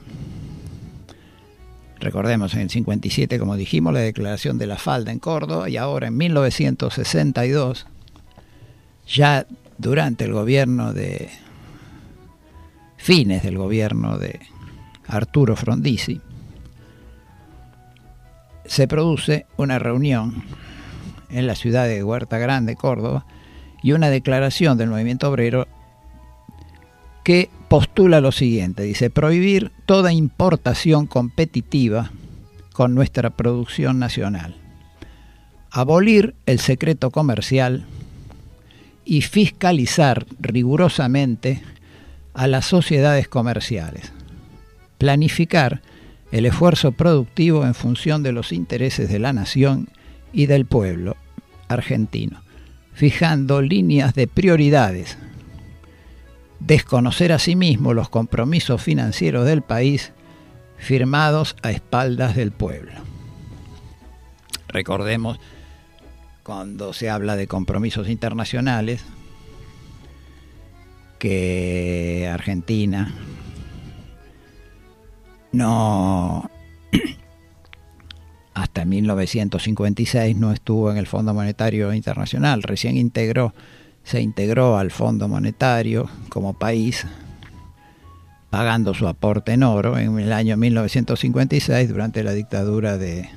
Recordemos, en el 57, como dijimos, la declaración de la falda en Córdoba y ahora en 1962, ya durante el gobierno de fines del gobierno de Arturo Frondizi, se produce una reunión en la ciudad de Huerta Grande, Córdoba, y una declaración del movimiento obrero que postula lo siguiente, dice, prohibir toda importación competitiva con nuestra producción nacional, abolir el secreto comercial y fiscalizar rigurosamente a las sociedades comerciales, planificar el esfuerzo productivo en función de los intereses de la nación y del pueblo argentino, fijando líneas de prioridades desconocer asimismo los compromisos financieros del país firmados a espaldas del pueblo. Recordemos, cuando se habla de compromisos internacionales, que Argentina no *clears throat* hasta 1956 no estuvo en el Fondo Monetario Internacional, recién integró se integró al Fondo Monetario como país, pagando su aporte en oro en el año 1956 durante la dictadura de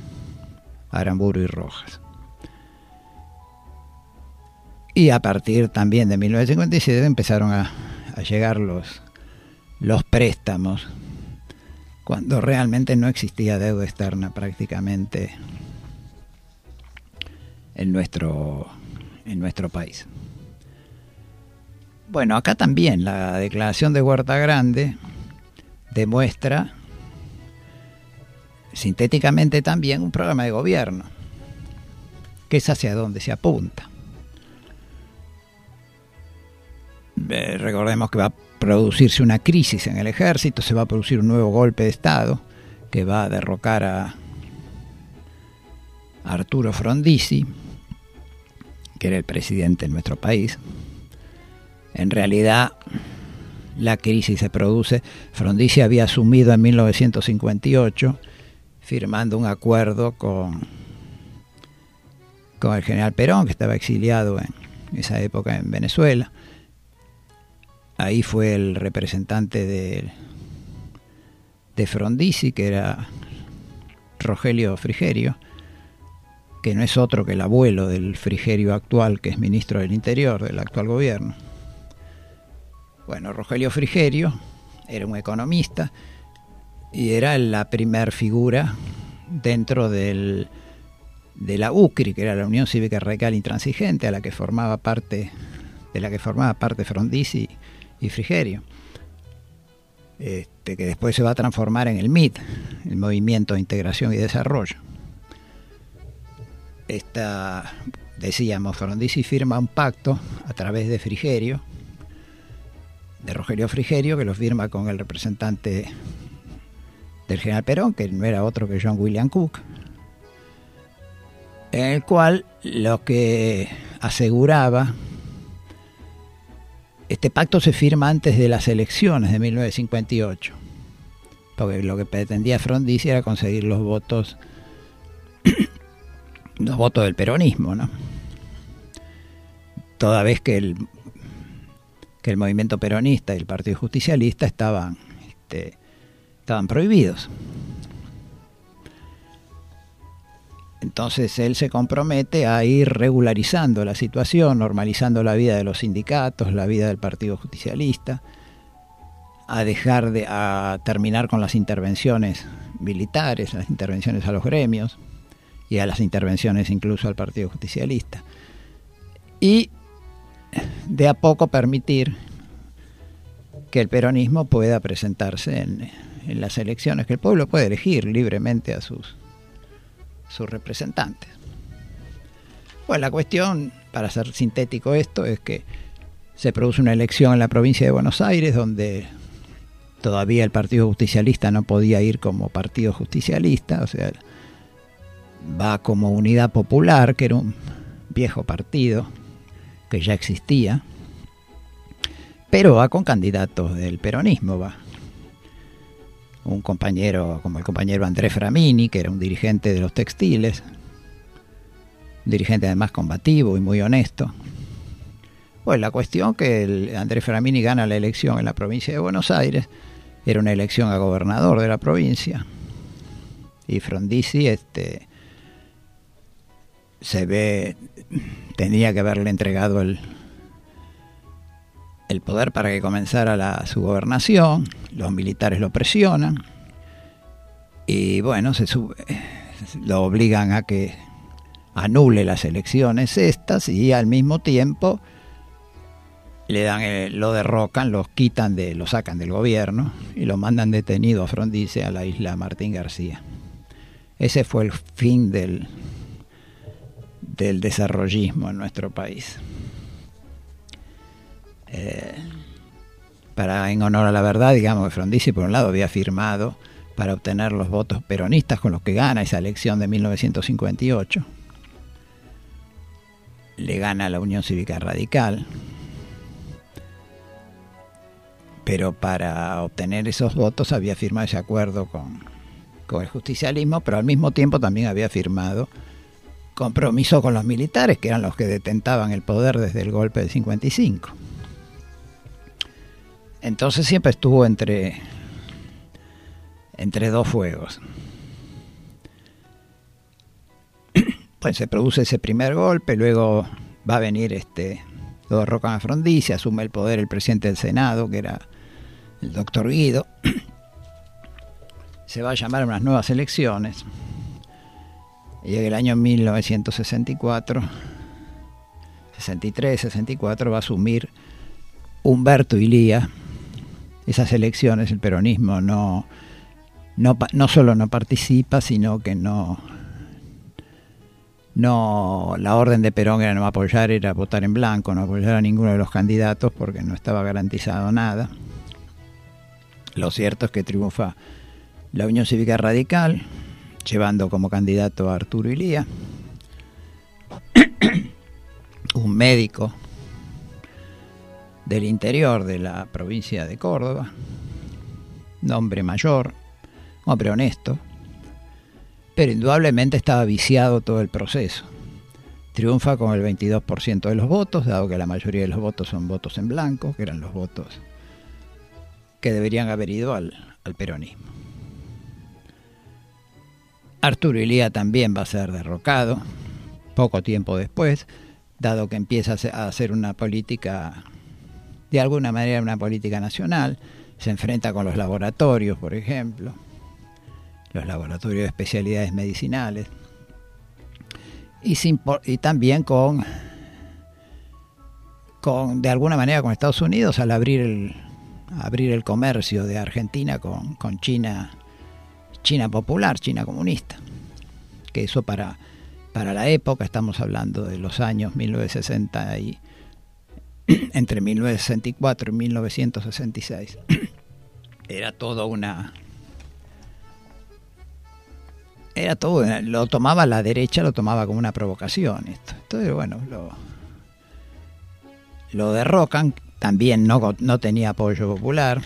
Aramburu y Rojas. Y a partir también de 1957 empezaron a, a llegar los, los préstamos, cuando realmente no existía deuda externa prácticamente en nuestro, en nuestro país. Bueno, acá también la declaración de Huerta Grande demuestra sintéticamente también un programa de gobierno, que es hacia donde se apunta. Recordemos que va producirse una crisis en el ejército, se va a producir un nuevo golpe de Estado que va a derrocar a Arturo Frondizi, que era el presidente de nuestro país, en realidad la crisis se produce. Frondizi había asumido en 1958 firmando un acuerdo con, con el general Perón, que estaba exiliado en esa época en Venezuela. Ahí fue el representante de, de Frondizi, que era Rogelio Frigerio, que no es otro que el abuelo del Frigerio actual, que es ministro del Interior del actual gobierno. Bueno, Rogelio Frigerio era un economista y era la primer figura dentro del, de la UCRI, que era la Unión Cívica Radical Intransigente, a la que formaba parte, de la que formaba parte Frondizi y Frigerio. Este, que después se va a transformar en el MIT, el Movimiento de Integración y Desarrollo. Esta, decíamos, Frondizi firma un pacto a través de Frigerio, de Rogelio Frigerio, que lo firma con el representante del general Perón, que no era otro que John William Cook, en el cual lo que aseguraba, este pacto se firma antes de las elecciones de 1958, porque lo que pretendía Frondizi era conseguir los votos, *clears throat* los votos del peronismo, ¿no? Toda vez que el que el movimiento peronista y el Partido Justicialista estaban, este, estaban prohibidos. Entonces él se compromete a ir regularizando la situación, normalizando la vida de los sindicatos, la vida del Partido Justicialista, a dejar de a terminar con las intervenciones militares, las intervenciones a los gremios y a las intervenciones incluso al Partido Justicialista. Y de a poco permitir que el peronismo pueda presentarse en, en las elecciones, que el pueblo puede elegir libremente a sus, sus representantes. Pues la cuestión, para ser sintético esto, es que se produce una elección en la provincia de Buenos Aires donde todavía el Partido Justicialista no podía ir como Partido Justicialista, o sea, va como Unidad Popular, que era un viejo partido que ya existía, pero va con candidatos del peronismo, va. Un compañero como el compañero Andrés Framini, que era un dirigente de los textiles, un dirigente además combativo y muy honesto. Pues la cuestión que el Andrés Framini gana la elección en la provincia de Buenos Aires, era una elección a gobernador de la provincia, y Frondizi este, se ve tenía que haberle entregado el, el poder para que comenzara la, su gobernación, los militares lo presionan y bueno, se sube, lo obligan a que anule las elecciones estas y al mismo tiempo le dan el, lo derrocan, los quitan de, lo sacan del gobierno y lo mandan detenido a Frondice a la isla Martín García. Ese fue el fin del, del desarrollismo en nuestro país. Eh, para en honor a la verdad, digamos Frondizi por un lado había firmado para obtener los votos peronistas con los que gana esa elección de 1958. Le gana la Unión Cívica Radical. Pero para obtener esos votos había firmado ese acuerdo con, con el justicialismo, pero al mismo tiempo también había firmado compromiso con los militares, que eran los que detentaban el poder desde el golpe del 55. Entonces siempre estuvo entre, entre dos fuegos. *clears throat* Pues se produce ese primer golpe, luego va a venir este, lo derrocan a Frondizi, asume el poder el presidente del Senado, que era el doctor Guido. *clears throat* Se va a llamar a unas nuevas elecciones en el año 1964, 63, 64, va a asumir Humberto Ilía esas elecciones. El peronismo no, no, no solo no participa, sino que no, no la orden de Perón era no apoyar, era votar en blanco, no apoyar a ninguno de los candidatos porque no estaba garantizado nada. Lo cierto es que triunfa la Unión Cívica Radical, llevando como candidato a Arturo Ilía, *coughs* un médico del interior de la provincia de Córdoba, hombre mayor, hombre honesto, pero indudablemente estaba viciado todo el proceso. Triunfa con el 22% de los votos, dado que la mayoría de los votos son votos en blanco, que eran los votos que deberían haber ido al, al peronismo. Arturo Ilía también va a ser derrocado poco tiempo después, dado que empieza a hacer una política, de alguna manera una política nacional, se enfrenta con los laboratorios, por ejemplo, los laboratorios de especialidades medicinales, y, también con, con, de alguna manera, con Estados Unidos al abrir el, abrir el comercio de Argentina con, con China, China popular, China comunista, que eso para, para la época, estamos hablando de los años 1960 y *clears throat* entre 1964 y 1966, *clears throat* era todo una era todo, lo tomaba la derecha, lo tomaba como una provocación esto. Entonces, bueno, lo, lo derrocan, también no, no tenía apoyo popular.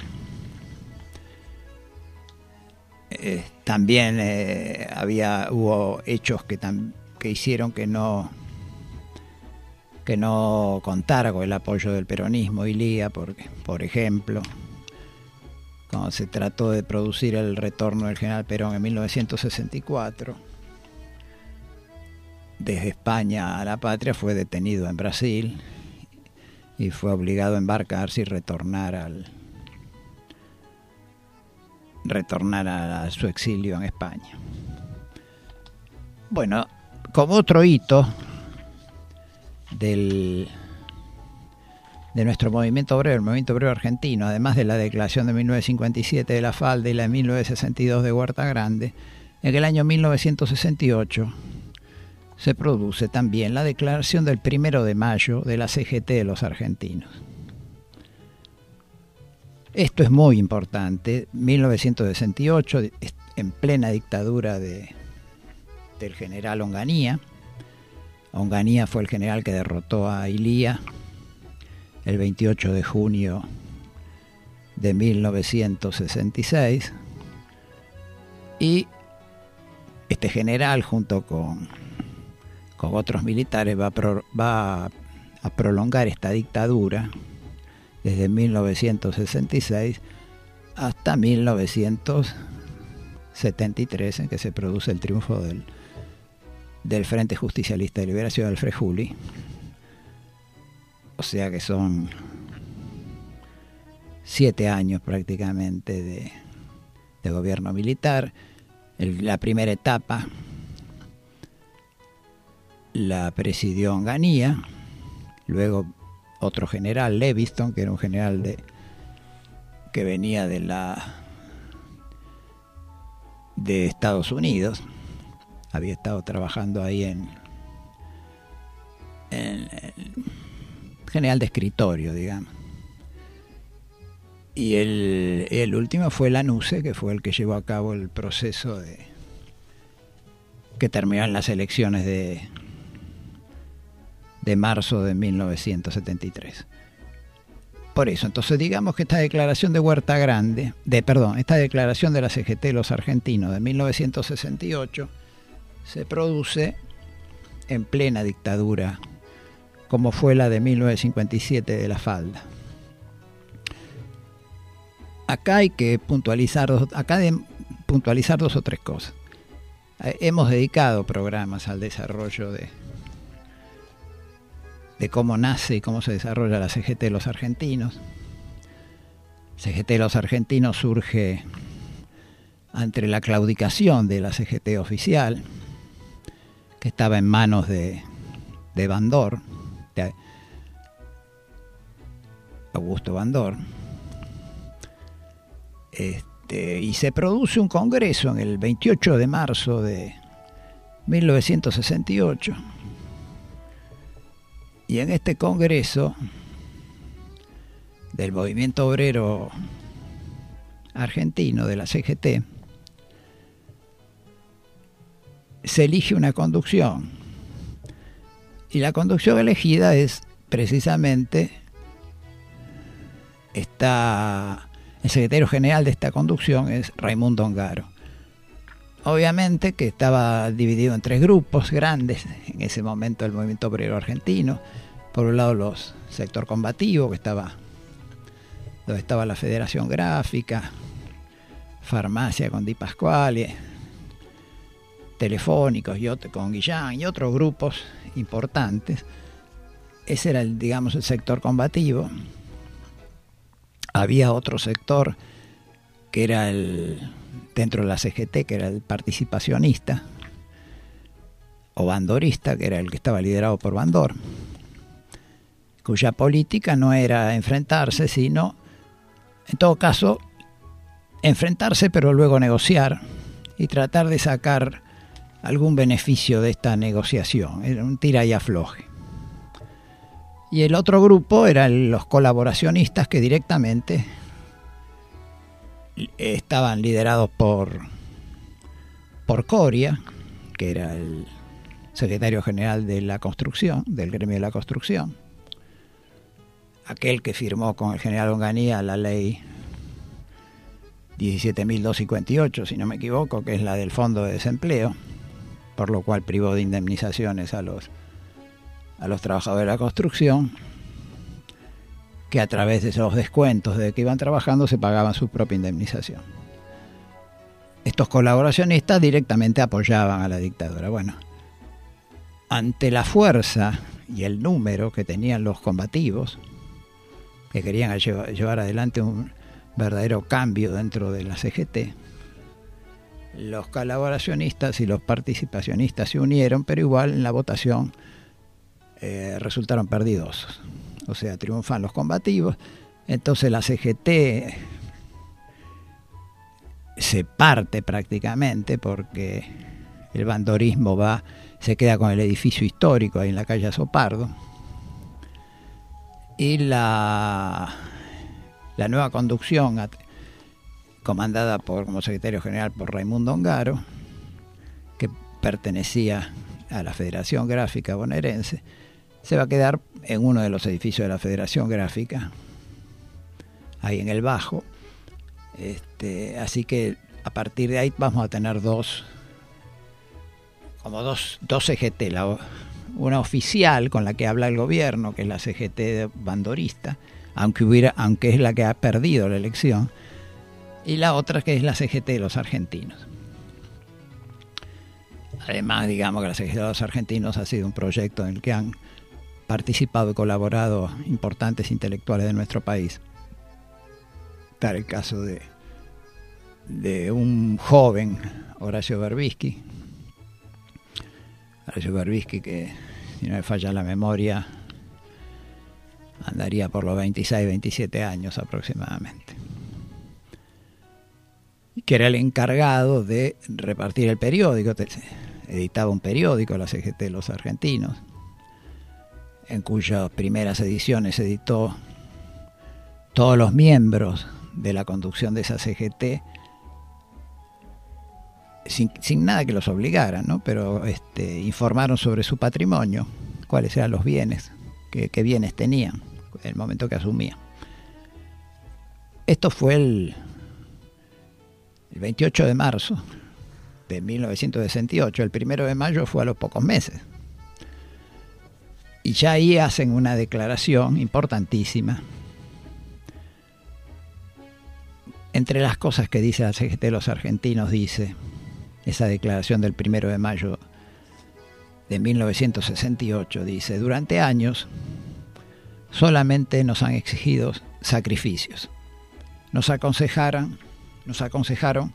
Eh, también eh, había hubo hechos que, que hicieron que no que no contara con el apoyo del peronismo y Lía, porque, por ejemplo, cuando se trató de producir el retorno del general Perón en 1964, desde España a la patria fue detenido en Brasil y fue obligado a embarcarse y retornar al retornar a su exilio en España. Bueno, como otro hito del de nuestro movimiento obrero, el movimiento obrero argentino, además de la declaración de 1957 de la Falda y la de 1962 de Huerta Grande, en el año 1968 se produce también la declaración del primero de mayo de la CGT de los argentinos. Esto es muy importante. 1968, en plena dictadura de, del general Onganía. Onganía fue el general que derrotó a Ilía el 28 de junio de 1966 y este general junto con, con otros militares va a, va a prolongar esta dictadura desde 1966 hasta 1973 en que se produce el triunfo del, del Frente Justicialista de Liberación del Frejuli o sea que son siete años prácticamente de, gobierno militar. la primera etapa la presidió Onganía, luego otro general, Leviston, que era un general de que venía de la de Estados Unidos, había estado trabajando ahí en, en general de escritorio, digamos. Y el, el último fue Lanuse, que fue el que llevó a cabo el proceso de que terminó en las elecciones de, de marzo de 1973. Por eso, entonces digamos que esta declaración de Huerta Grande, de perdón, esta declaración de la CGT de los argentinos de 1968 se produce en plena dictadura como fue la de 1957 de la falda. Acá hay que puntualizar dos, acá de puntualizar dos o tres cosas. Eh, hemos dedicado programas al desarrollo de, de cómo nace y cómo se desarrolla la CGT de los argentinos. CGT de los argentinos surge ante la claudicación de la CGT oficial, que estaba en manos de, de Bandor, Augusto Bandor. Este, y se produce un congreso en el 28 de marzo de 1968. Y en este congreso del movimiento obrero argentino, de la CGT, se elige una conducción y la conducción elegida es precisamente está el secretario general de esta conducción es Raimundo Ongaro. Obviamente que estaba dividido en tres grupos grandes en ese momento del movimiento obrero argentino. Por un lado los sector combativo, que estaba donde estaba la Federación Gráfica, Farmacia con Di Pasquale, Telefónicos y con Guillán y otros grupos importantes. Ese era el, digamos, el sector combativo. Había otro sector que era el dentro de la CGT, que era el participacionista o bandorista, que era el que estaba liderado por Bandor, cuya política no era enfrentarse, sino, en todo caso, enfrentarse pero luego negociar y tratar de sacar algún beneficio de esta negociación. Era un tira y afloje. Y el otro grupo eran los colaboracionistas que directamente estaban liderados por, por Coria, que era el secretario general de la construcción, del gremio de la construcción, aquel que firmó con el general Onganía la ley 17.258, si no me equivoco, que es la del Fondo de Desempleo, por lo cual privó de indemnizaciones a los, a los trabajadores de la construcción, que a través de esos descuentos de que iban trabajando se pagaban su propia indemnización. Estos colaboracionistas directamente apoyaban a la dictadura. Bueno, ante la fuerza y el número que tenían los combativos, que querían llevar adelante un verdadero cambio dentro de la CGT, los colaboracionistas y los participacionistas se unieron, pero igual en la votación eh, resultaron perdidos. O sea, triunfan los combativos. Entonces la CGT se parte prácticamente porque el bandorismo va, se queda con el edificio histórico ahí en la calle Sopardo. Y la, la nueva conducción comandada por como secretario general por Raimundo Ongaro, que pertenecía a la Federación Gráfica Bonaerense, se va a quedar en uno de los edificios de la Federación Gráfica, ahí en el Bajo. Este, así que a partir de ahí vamos a tener dos, como dos, dos CGT, la, una oficial con la que habla el gobierno, que es la CGT bandorista, aunque, hubiera, aunque es la que ha perdido la elección, y la otra que es la CGT de los argentinos. Además, digamos que la CGT de los argentinos ha sido un proyecto en el que han participado y colaborado importantes intelectuales de nuestro país. Tal el caso de, de un joven, Horacio Berbisky. Horacio Berbisky que, si no me falla la memoria, andaría por los 26, 27 años aproximadamente que era el encargado de repartir el periódico, editaba un periódico, la CGT de los argentinos, en cuyas primeras ediciones editó todos los miembros de la conducción de esa CGT, sin, nada que los obligara, ¿no? pero este, informaron sobre su patrimonio, cuáles eran los bienes, qué, bienes tenían en el momento que asumía. Esto fue el, el 28 de marzo de 1968, el primero de mayo fue a los pocos meses. Y ya ahí hacen una declaración importantísima. Entre las cosas que dice la CGT de los argentinos, dice esa declaración del primero de mayo de 1968, dice, durante años solamente nos han exigido sacrificios. Nos aconsejaron nos aconsejaron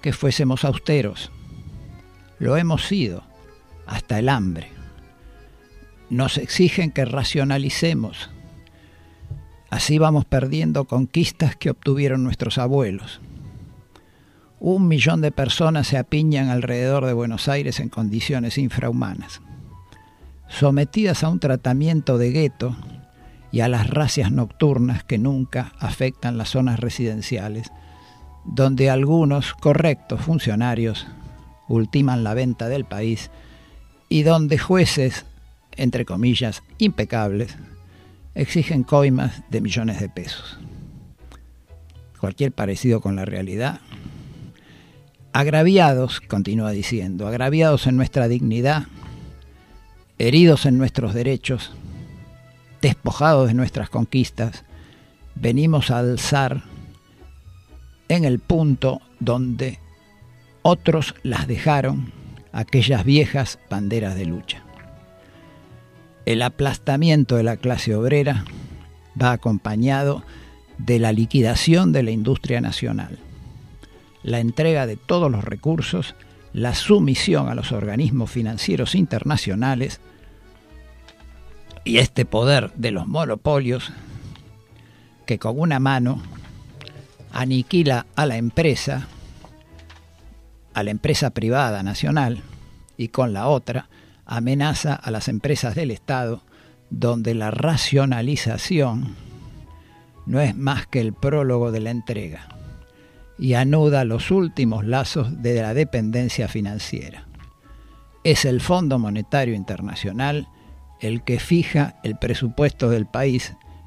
que fuésemos austeros. Lo hemos sido, hasta el hambre. Nos exigen que racionalicemos. Así vamos perdiendo conquistas que obtuvieron nuestros abuelos. Un millón de personas se apiñan alrededor de Buenos Aires en condiciones infrahumanas. Sometidas a un tratamiento de gueto y a las racias nocturnas que nunca afectan las zonas residenciales, donde algunos correctos funcionarios ultiman la venta del país y donde jueces, entre comillas, impecables, exigen coimas de millones de pesos. cualquier parecido con la realidad. Agraviados, continúa diciendo, agraviados en nuestra dignidad, heridos en nuestros derechos, despojados de nuestras conquistas, venimos a alzar en el punto donde otros las dejaron aquellas viejas banderas de lucha. El aplastamiento de la clase obrera va acompañado de la liquidación de la industria nacional, la entrega de todos los recursos, la sumisión a los organismos financieros internacionales y este poder de los monopolios que con una mano aniquila a la empresa, a la empresa privada nacional, y con la otra amenaza a las empresas del Estado, donde la racionalización no es más que el prólogo de la entrega y anuda los últimos lazos de la dependencia financiera. Es el Fondo Monetario Internacional el que fija el presupuesto del país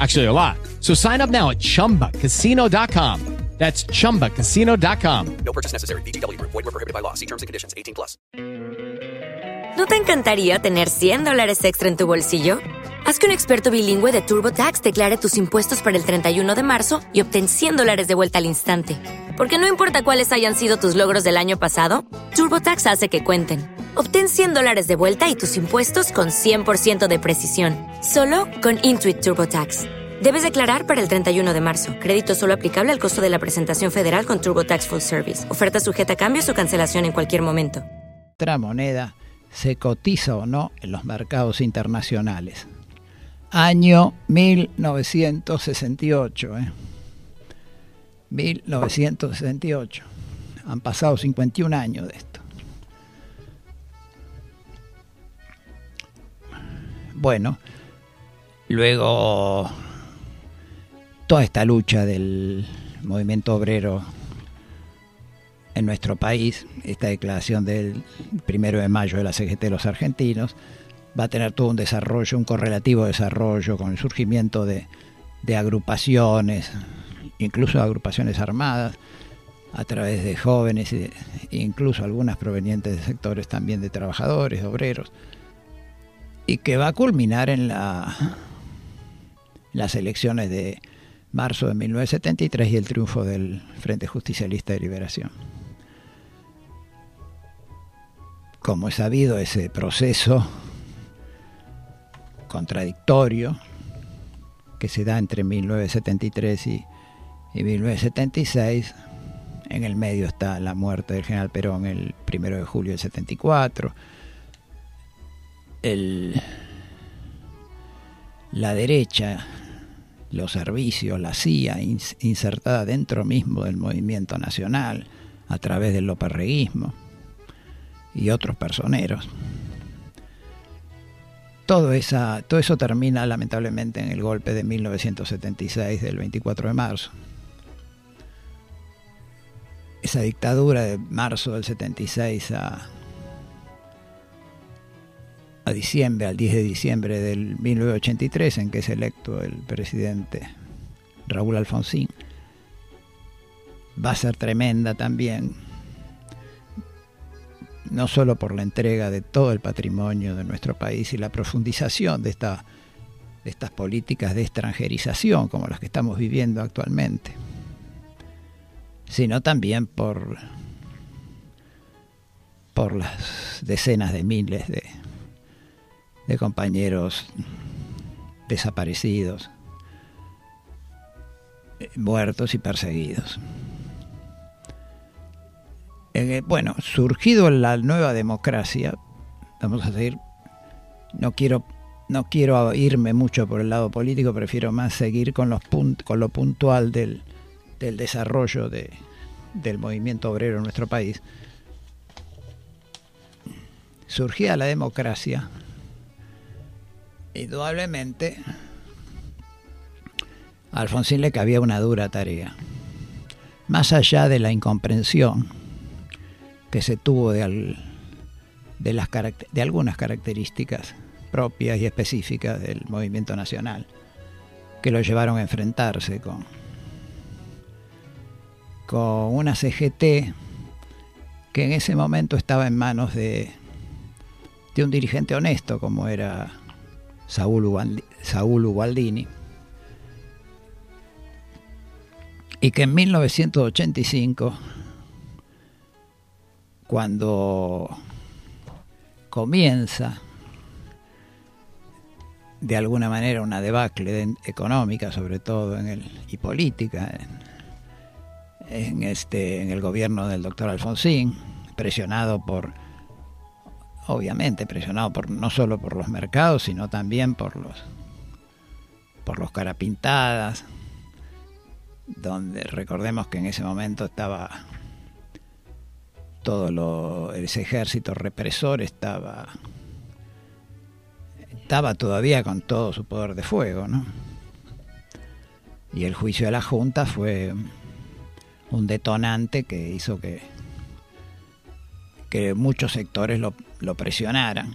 Actually, a lot. So sign up now at chumbacasino.com. That's chumbacasino.com. No purchase necessary. VGW Group. Void were prohibited by law. See terms and conditions. 18 plus. ¿No te encantaría tener 100 dólares extra en tu bolsillo? Haz que un experto bilingüe de TurboTax declare tus impuestos para el 31 de marzo y obtén 100 dólares de vuelta al instante. Porque no importa cuáles hayan sido tus logros del año pasado, TurboTax hace que cuenten. Obtén 100 dólares de vuelta y tus impuestos con 100% de precisión. Solo con Intuit TurboTax. Debes declarar para el 31 de marzo. Crédito solo aplicable al costo de la presentación federal con TurboTax Full Service. Oferta sujeta a cambios o cancelación en cualquier momento. Otra moneda se cotiza o no en los mercados internacionales. Año 1968. ¿eh? 1968. Han pasado 51 años de esto. Bueno, luego toda esta lucha del movimiento obrero en nuestro país, esta declaración del primero de mayo de la CGT de los argentinos, va a tener todo un desarrollo, un correlativo desarrollo con el surgimiento de, de agrupaciones, incluso agrupaciones armadas, a través de jóvenes, e incluso algunas provenientes de sectores también de trabajadores, obreros, y que va a culminar en la, las elecciones de marzo de 1973 y el triunfo del Frente Justicialista de Liberación. Como es sabido, ese proceso contradictorio que se da entre 1973 y, y 1976, en el medio está la muerte del general Perón el primero de julio del 74, la derecha los servicios, la CIA insertada dentro mismo del movimiento nacional a través del loperreguismo y otros personeros. Todo, esa, todo eso termina lamentablemente en el golpe de 1976 del 24 de marzo. Esa dictadura de marzo del 76 a, a diciembre, al 10 de diciembre del 1983, en que es electo el presidente Raúl Alfonsín, va a ser tremenda también, no solo por la entrega de todo el patrimonio de nuestro país y la profundización de, esta, de estas políticas de extranjerización como las que estamos viviendo actualmente, sino también por, por las decenas de miles de de compañeros desaparecidos, muertos y perseguidos. Bueno, surgido la nueva democracia, vamos a seguir, no quiero, no quiero irme mucho por el lado político, prefiero más seguir con, los con lo puntual del, del desarrollo de, del movimiento obrero en nuestro país surgía la democracia, indudablemente a Alfonsín le cabía una dura tarea. Más allá de la incomprensión que se tuvo de, de, las, de algunas características propias y específicas del movimiento nacional, que lo llevaron a enfrentarse con, con una CGT que en ese momento estaba en manos de, de un dirigente honesto como era Saúl, Ubaldi- Saúl Ubaldini, y que en 1985, cuando comienza de alguna manera una debacle de- económica, sobre todo en el, y política, en este, en el gobierno del doctor Alfonsín, presionado por, obviamente, presionado por no solo por los mercados, sino también por los, por los carapintadas, donde recordemos que en ese momento estaba todo lo, ese ejército represor estaba estaba todavía con todo su poder de fuego, ¿no? Y el juicio de la Junta fue un detonante que hizo que, que muchos sectores lo, lo presionaran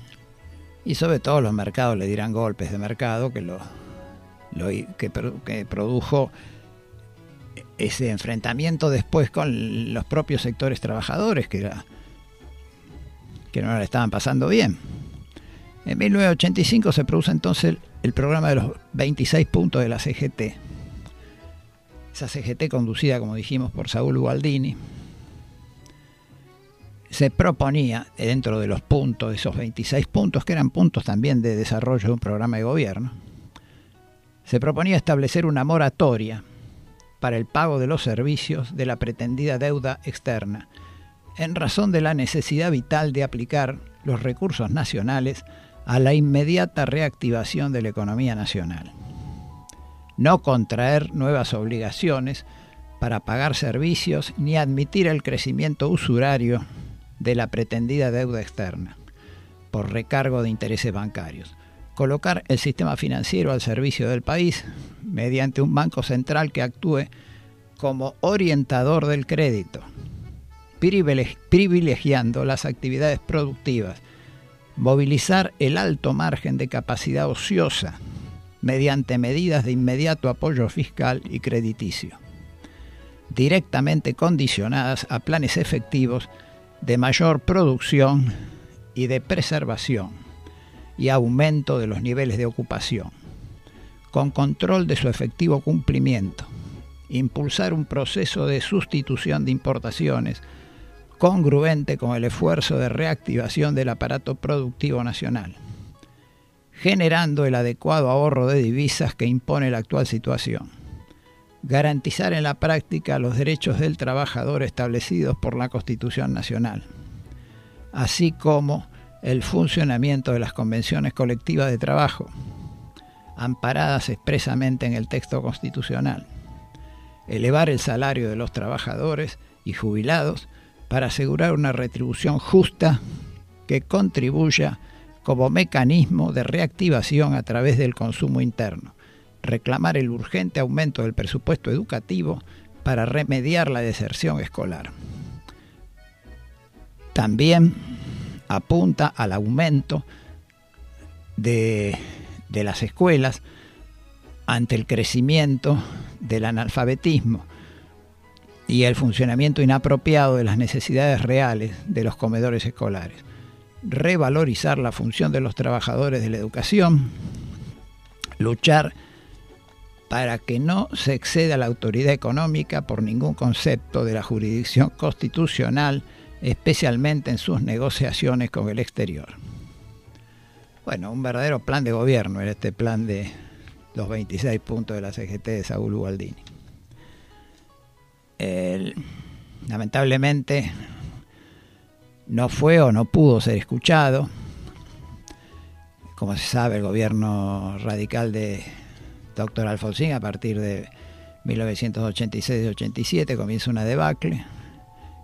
y sobre todo los mercados le dieran golpes de mercado que lo, que, pro- que produjo ese enfrentamiento después con los propios sectores trabajadores que, que no la estaban pasando bien. En 1985 se produce entonces el, programa de los 26 puntos de la CGT. Esa CGT conducida, como dijimos, por Saúl Ubaldini, se proponía, dentro de los puntos, de esos 26 puntos, que eran puntos también de desarrollo de un programa de gobierno, se proponía establecer una moratoria para el pago de los servicios de la pretendida deuda externa, en razón de la necesidad vital de aplicar los recursos nacionales a la inmediata reactivación de la economía nacional. No contraer nuevas obligaciones para pagar servicios ni admitir el crecimiento usurario de la pretendida deuda externa por recargo de intereses bancarios. Colocar el sistema financiero al servicio del país mediante un banco central que actúe como orientador del crédito, privilegi- privilegiando las actividades productivas, movilizar el alto margen de capacidad ociosa mediante medidas de inmediato apoyo fiscal y crediticio, directamente condicionadas a planes efectivos de mayor producción y de preservación y aumento de los niveles de ocupación, con control de su efectivo cumplimiento, impulsar un proceso de sustitución de importaciones congruente con el esfuerzo de reactivación del aparato productivo nacional, generando el adecuado ahorro de divisas que impone la actual situación, garantizar en la práctica los derechos del trabajador establecidos por la Constitución Nacional, así como el funcionamiento de las convenciones colectivas de trabajo, amparadas expresamente en el texto constitucional, elevar el salario de los trabajadores y jubilados para asegurar una retribución justa que contribuya como mecanismo de reactivación a través del consumo interno, reclamar el urgente aumento del presupuesto educativo para remediar la deserción escolar. También apunta al aumento de, de las escuelas ante el crecimiento del analfabetismo y el funcionamiento inapropiado de las necesidades reales de los comedores escolares. Revalorizar la función de los trabajadores de la educación, luchar para que no se exceda la autoridad económica por ningún concepto de la jurisdicción constitucional, especialmente en sus negociaciones con el exterior. Bueno, un verdadero plan de gobierno era este plan de los 26 puntos de la CGT de Saúl Ubaldini. Lamentablemente no fue o no pudo ser escuchado. Como se sabe, el gobierno radical de doctor Alfonsín a partir de 1986 y 87 comienza una debacle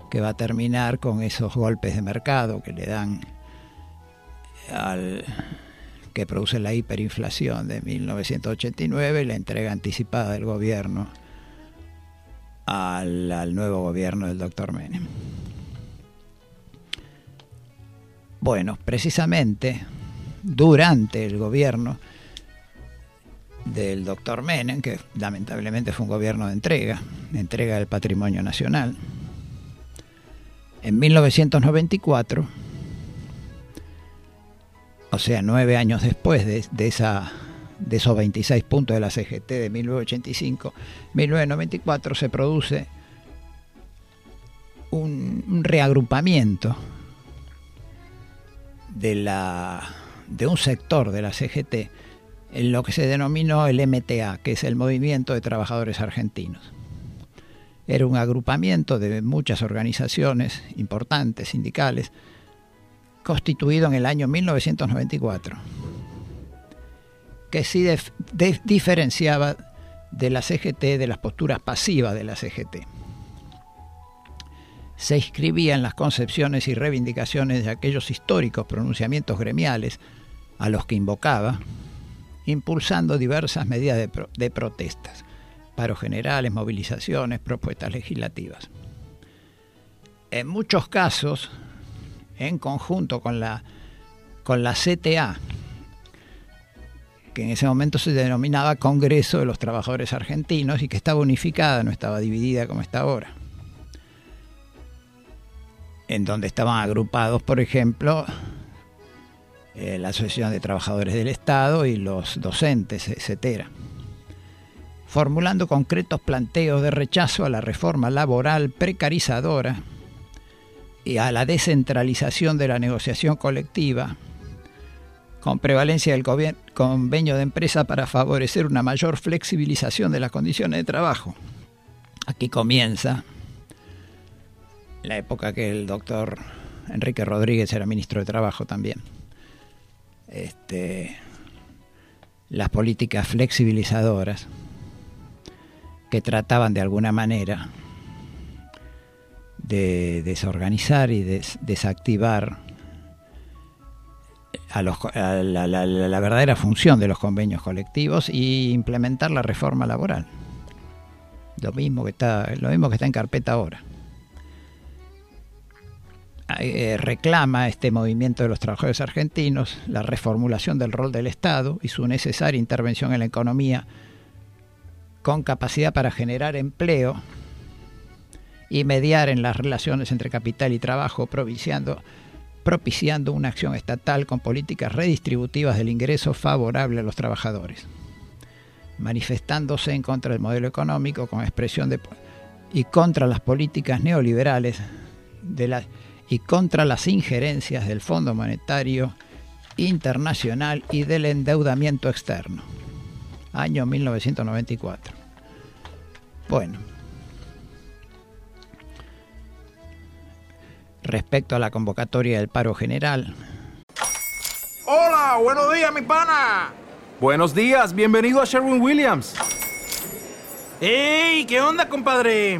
que va a terminar con esos golpes de mercado que le dan al que produce la hiperinflación de 1989 y la entrega anticipada del gobierno al, al nuevo gobierno del doctor Menem. Bueno, precisamente durante el gobierno del doctor Menem, que lamentablemente fue un gobierno de entrega, entrega del patrimonio nacional, en 1994, o sea, nueve años después de, de esa, de esos 26 puntos de la CGT de 1985, 1994 se produce un, un reagrupamiento de, la, de un sector de la CGT en lo que se denominó el MTA, que es el Movimiento de Trabajadores Argentinos. Era un agrupamiento de muchas organizaciones importantes, sindicales, constituido en el año 1994, que sí diferenciaba de la CGT de las posturas pasivas de la CGT. Se inscribía en las concepciones y reivindicaciones de aquellos históricos pronunciamientos gremiales a los que invocaba, impulsando diversas medidas de, pro- de protestas, paros generales, movilizaciones, propuestas legislativas. En muchos casos, en conjunto con la, con la CTA, que en ese momento se denominaba Congreso de los Trabajadores Argentinos y que estaba unificada, no estaba dividida como está ahora. En donde estaban agrupados, por ejemplo, eh, la Asociación de Trabajadores del Estado y los docentes, etcétera formulando concretos planteos de rechazo a la reforma laboral precarizadora y a la descentralización de la negociación colectiva, con prevalencia del convenio de empresa para favorecer una mayor flexibilización de las condiciones de trabajo. Aquí comienza la época que el doctor Enrique Rodríguez era ministro de Trabajo también. Este, las políticas flexibilizadoras que trataban de alguna manera de desorganizar y des- desactivar a los la- la verdadera función de los convenios colectivos y implementar la reforma laboral. Lo mismo que está, lo mismo que está en carpeta ahora. Eh, reclama este movimiento de los trabajadores argentinos la reformulación del rol del Estado y su necesaria intervención en la economía con capacidad para generar empleo y mediar en las relaciones entre capital y trabajo, propiciando, una acción estatal con políticas redistributivas del ingreso favorable a los trabajadores, manifestándose en contra del modelo económico con expresión y contra las políticas neoliberales de la, y contra las injerencias del Fondo Monetario Internacional y del endeudamiento externo año 1994. Bueno, respecto a la convocatoria del paro general, Hola, buenos días, mi pana. Buenos días, bienvenido a Sherwin Williams. ¡Ey! ¿Qué onda, compadre?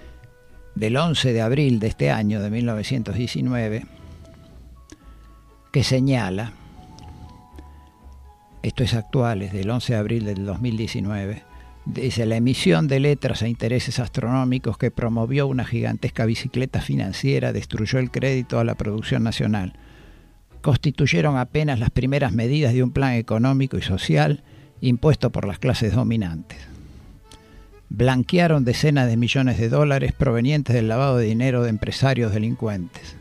del 11 de abril de este año de 1919 que señala esto es actual, es del 11 de abril del 2019 dice la emisión de letras a intereses astronómicos que promovió una gigantesca bicicleta financiera destruyó el crédito a la producción nacional constituyeron apenas las primeras medidas de un plan económico y social impuesto por las clases dominantes. Blanquearon decenas de millones de dólares provenientes del lavado de dinero de empresarios delincuentes,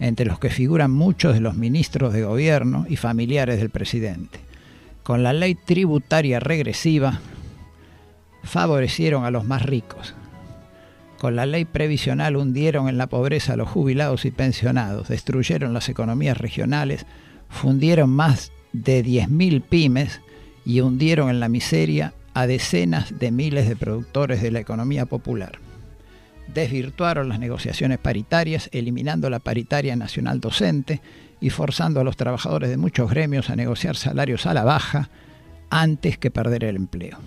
entre los que figuran muchos de los ministros de gobierno y familiares del presidente. Con la ley tributaria regresiva favorecieron a los más ricos. Con la ley previsional hundieron en la pobreza a los jubilados y pensionados, destruyeron las economías regionales, fundieron más de 10.000 pymes y hundieron en la miseria a decenas de miles de productores de la economía popular. Desvirtuaron las negociaciones paritarias, eliminando la paritaria nacional docente y forzando a los trabajadores de muchos gremios a negociar salarios a la baja antes que perder el empleo.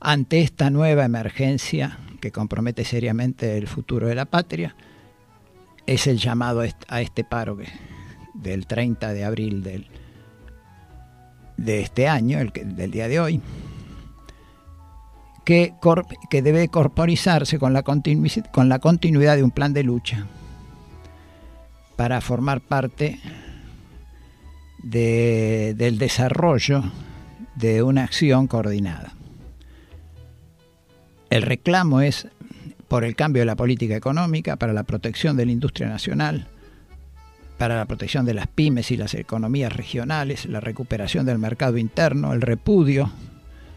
Ante esta nueva emergencia que compromete seriamente el futuro de la patria, es el llamado a este paro del 30 de abril del, de este año, el, del día de hoy, que, que debe corporizarse con la, con la continuidad de un plan de lucha para formar parte de, del desarrollo de una acción coordinada. El reclamo es por el cambio de la política económica, para la protección de la industria nacional, para la protección de las pymes y las economías regionales, la recuperación del mercado interno, el repudio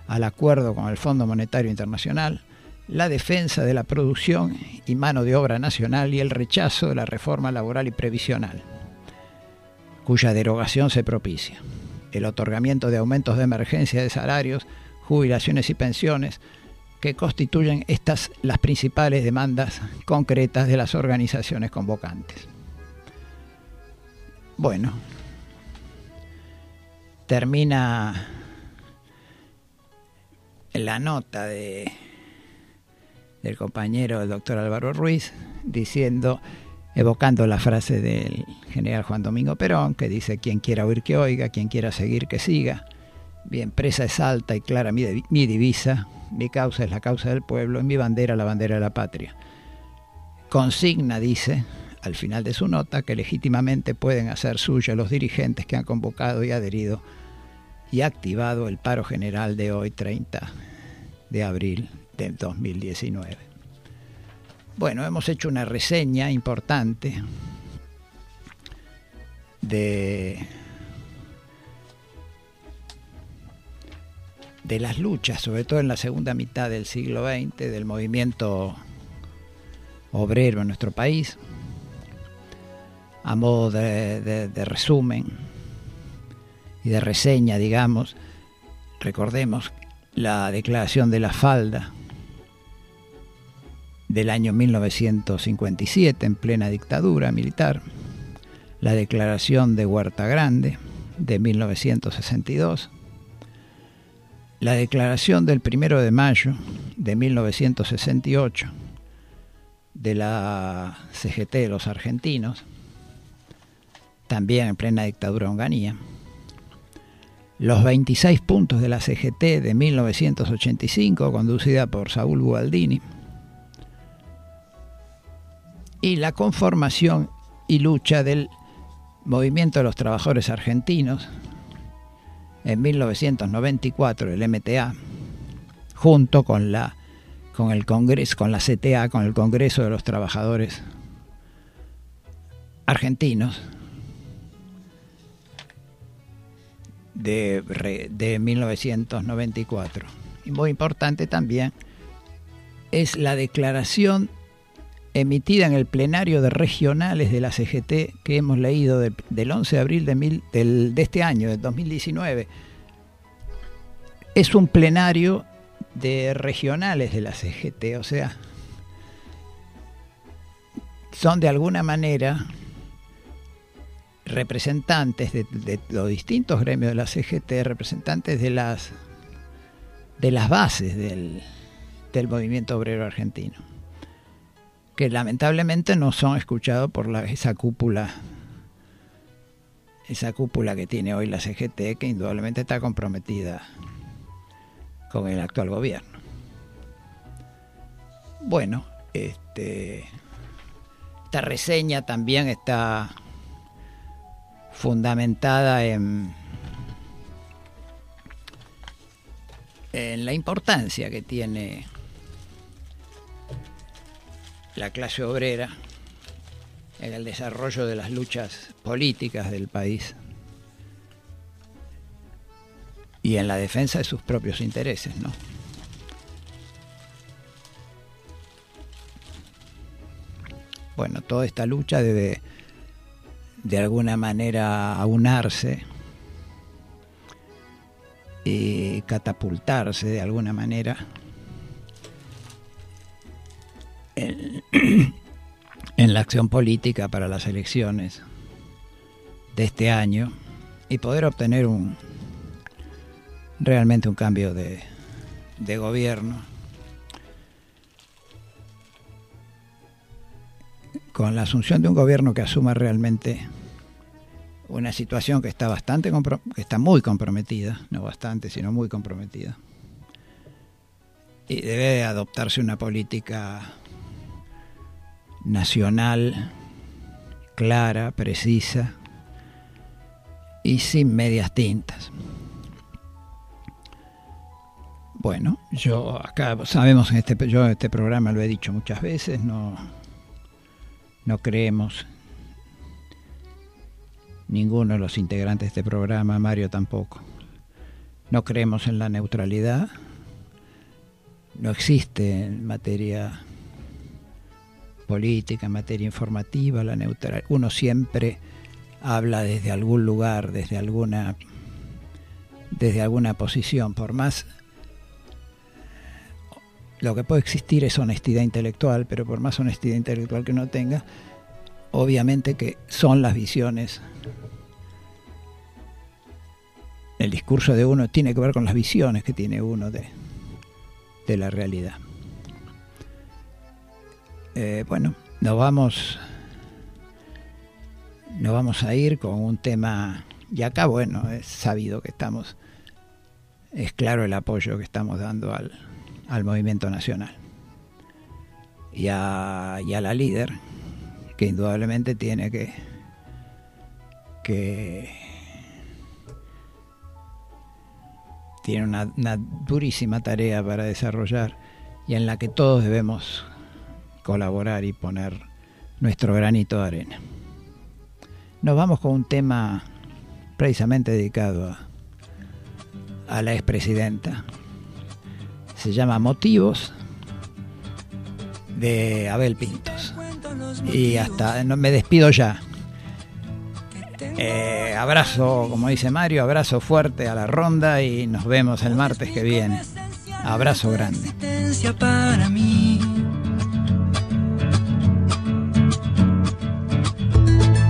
al acuerdo con el Fondo Monetario Internacional, la defensa de la producción y mano de obra nacional y el rechazo de la reforma laboral y previsional, cuya derogación se propicia, el otorgamiento de aumentos de emergencia de salarios, jubilaciones y pensiones, que constituyen estas las principales demandas concretas de las organizaciones convocantes. Bueno, termina la nota de, del compañero el doctor Álvaro Ruiz diciendo, evocando la frase del general Juan Domingo Perón, que dice, quien quiera oír que oiga, quien quiera seguir que siga. Bien, presa es alta y clara mi, mi divisa, mi causa es la causa del pueblo y mi bandera la bandera de la patria. Consigna, dice, al final de su nota que legítimamente pueden hacer suyo los dirigentes que han convocado y adherido y activado el paro general de hoy 30 de abril de 2019. Bueno, hemos hecho una reseña importante de, de las luchas, sobre todo en la segunda mitad del siglo XX, del movimiento obrero en nuestro país a modo de, resumen y de reseña, digamos, recordemos la declaración de la falda del año 1957 en plena dictadura militar, la declaración de Huerta Grande de 1962, la declaración del primero de mayo de 1968 de la CGT de los argentinos, también en plena dictadura honganía. Los 26 puntos de la CGT de 1985, conducida por Saúl Gualdini. Y la conformación y lucha del Movimiento de los Trabajadores Argentinos en 1994, el MTA, junto con la con el Congreso, con la CTA, con el Congreso de los Trabajadores Argentinos, de, de 1994. Y muy importante también es la declaración emitida en el plenario de regionales de la CGT que hemos leído del 11 de abril de, mil, del, de este año, del 2019. Es un plenario de regionales de la CGT, o sea, son de alguna manera representantes de, los distintos gremios de la CGT, representantes de las, de las bases del, del movimiento obrero argentino, que lamentablemente no son escuchados por esa cúpula esa cúpula que tiene hoy la CGT, que indudablemente está comprometida con el actual gobierno. Bueno, este, esta reseña también está fundamentada en, en la importancia que tiene la clase obrera en el desarrollo de las luchas políticas del país y en la defensa de sus propios intereses, ¿no? Bueno, toda esta lucha debe de alguna manera aunarse y catapultarse de alguna manera en, *clears throat* en la acción política para las elecciones de este año y poder obtener un realmente un cambio de, de gobierno con la asunción de un gobierno que asuma realmente una situación que está bastante que está muy comprometida, no bastante, sino muy comprometida. Y debe adoptarse una política nacional clara, precisa y sin medias tintas. Bueno, yo acá sabemos en este yo este programa lo he dicho muchas veces, no no creemos ninguno de los integrantes de este programa, Mario tampoco. No creemos en la neutralidad. No existe en materia política, en materia informativa, la neutral. Uno siempre habla desde algún lugar, desde alguna desde alguna posición, por más lo que puede existir es honestidad intelectual, pero por más honestidad intelectual que uno tenga, obviamente que son las visiones. El discurso de uno tiene que ver con las visiones que tiene uno de, de la realidad. Eh, bueno, nos vamos, nos vamos a ir con un tema, y acá bueno, es sabido que estamos, es claro el apoyo que estamos dando al, al movimiento nacional y a, y a la líder, que indudablemente tiene que, que tiene una, una durísima tarea para desarrollar y en la que todos debemos colaborar y poner nuestro granito de arena. Nos vamos con un tema precisamente dedicado a, a la expresidenta. Se llama Motivos de Abel Pintos. Y hasta no, me despido ya. Eh, abrazo, como dice Mario, abrazo fuerte a la ronda y nos vemos el martes que viene. Abrazo grande.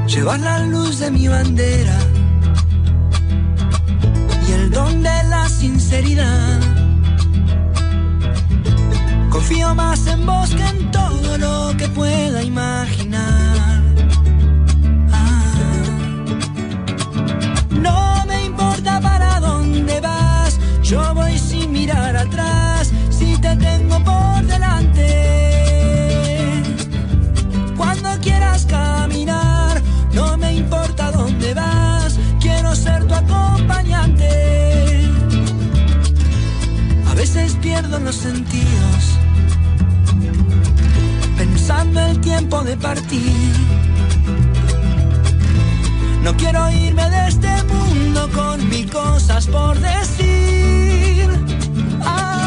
Llevar la luz de mi bandera y el don de la sinceridad. Confío más en vos que en todo lo que pueda los sentidos, pensando el tiempo de partir. No quiero irme de este mundo con mil cosas por decir. Ah,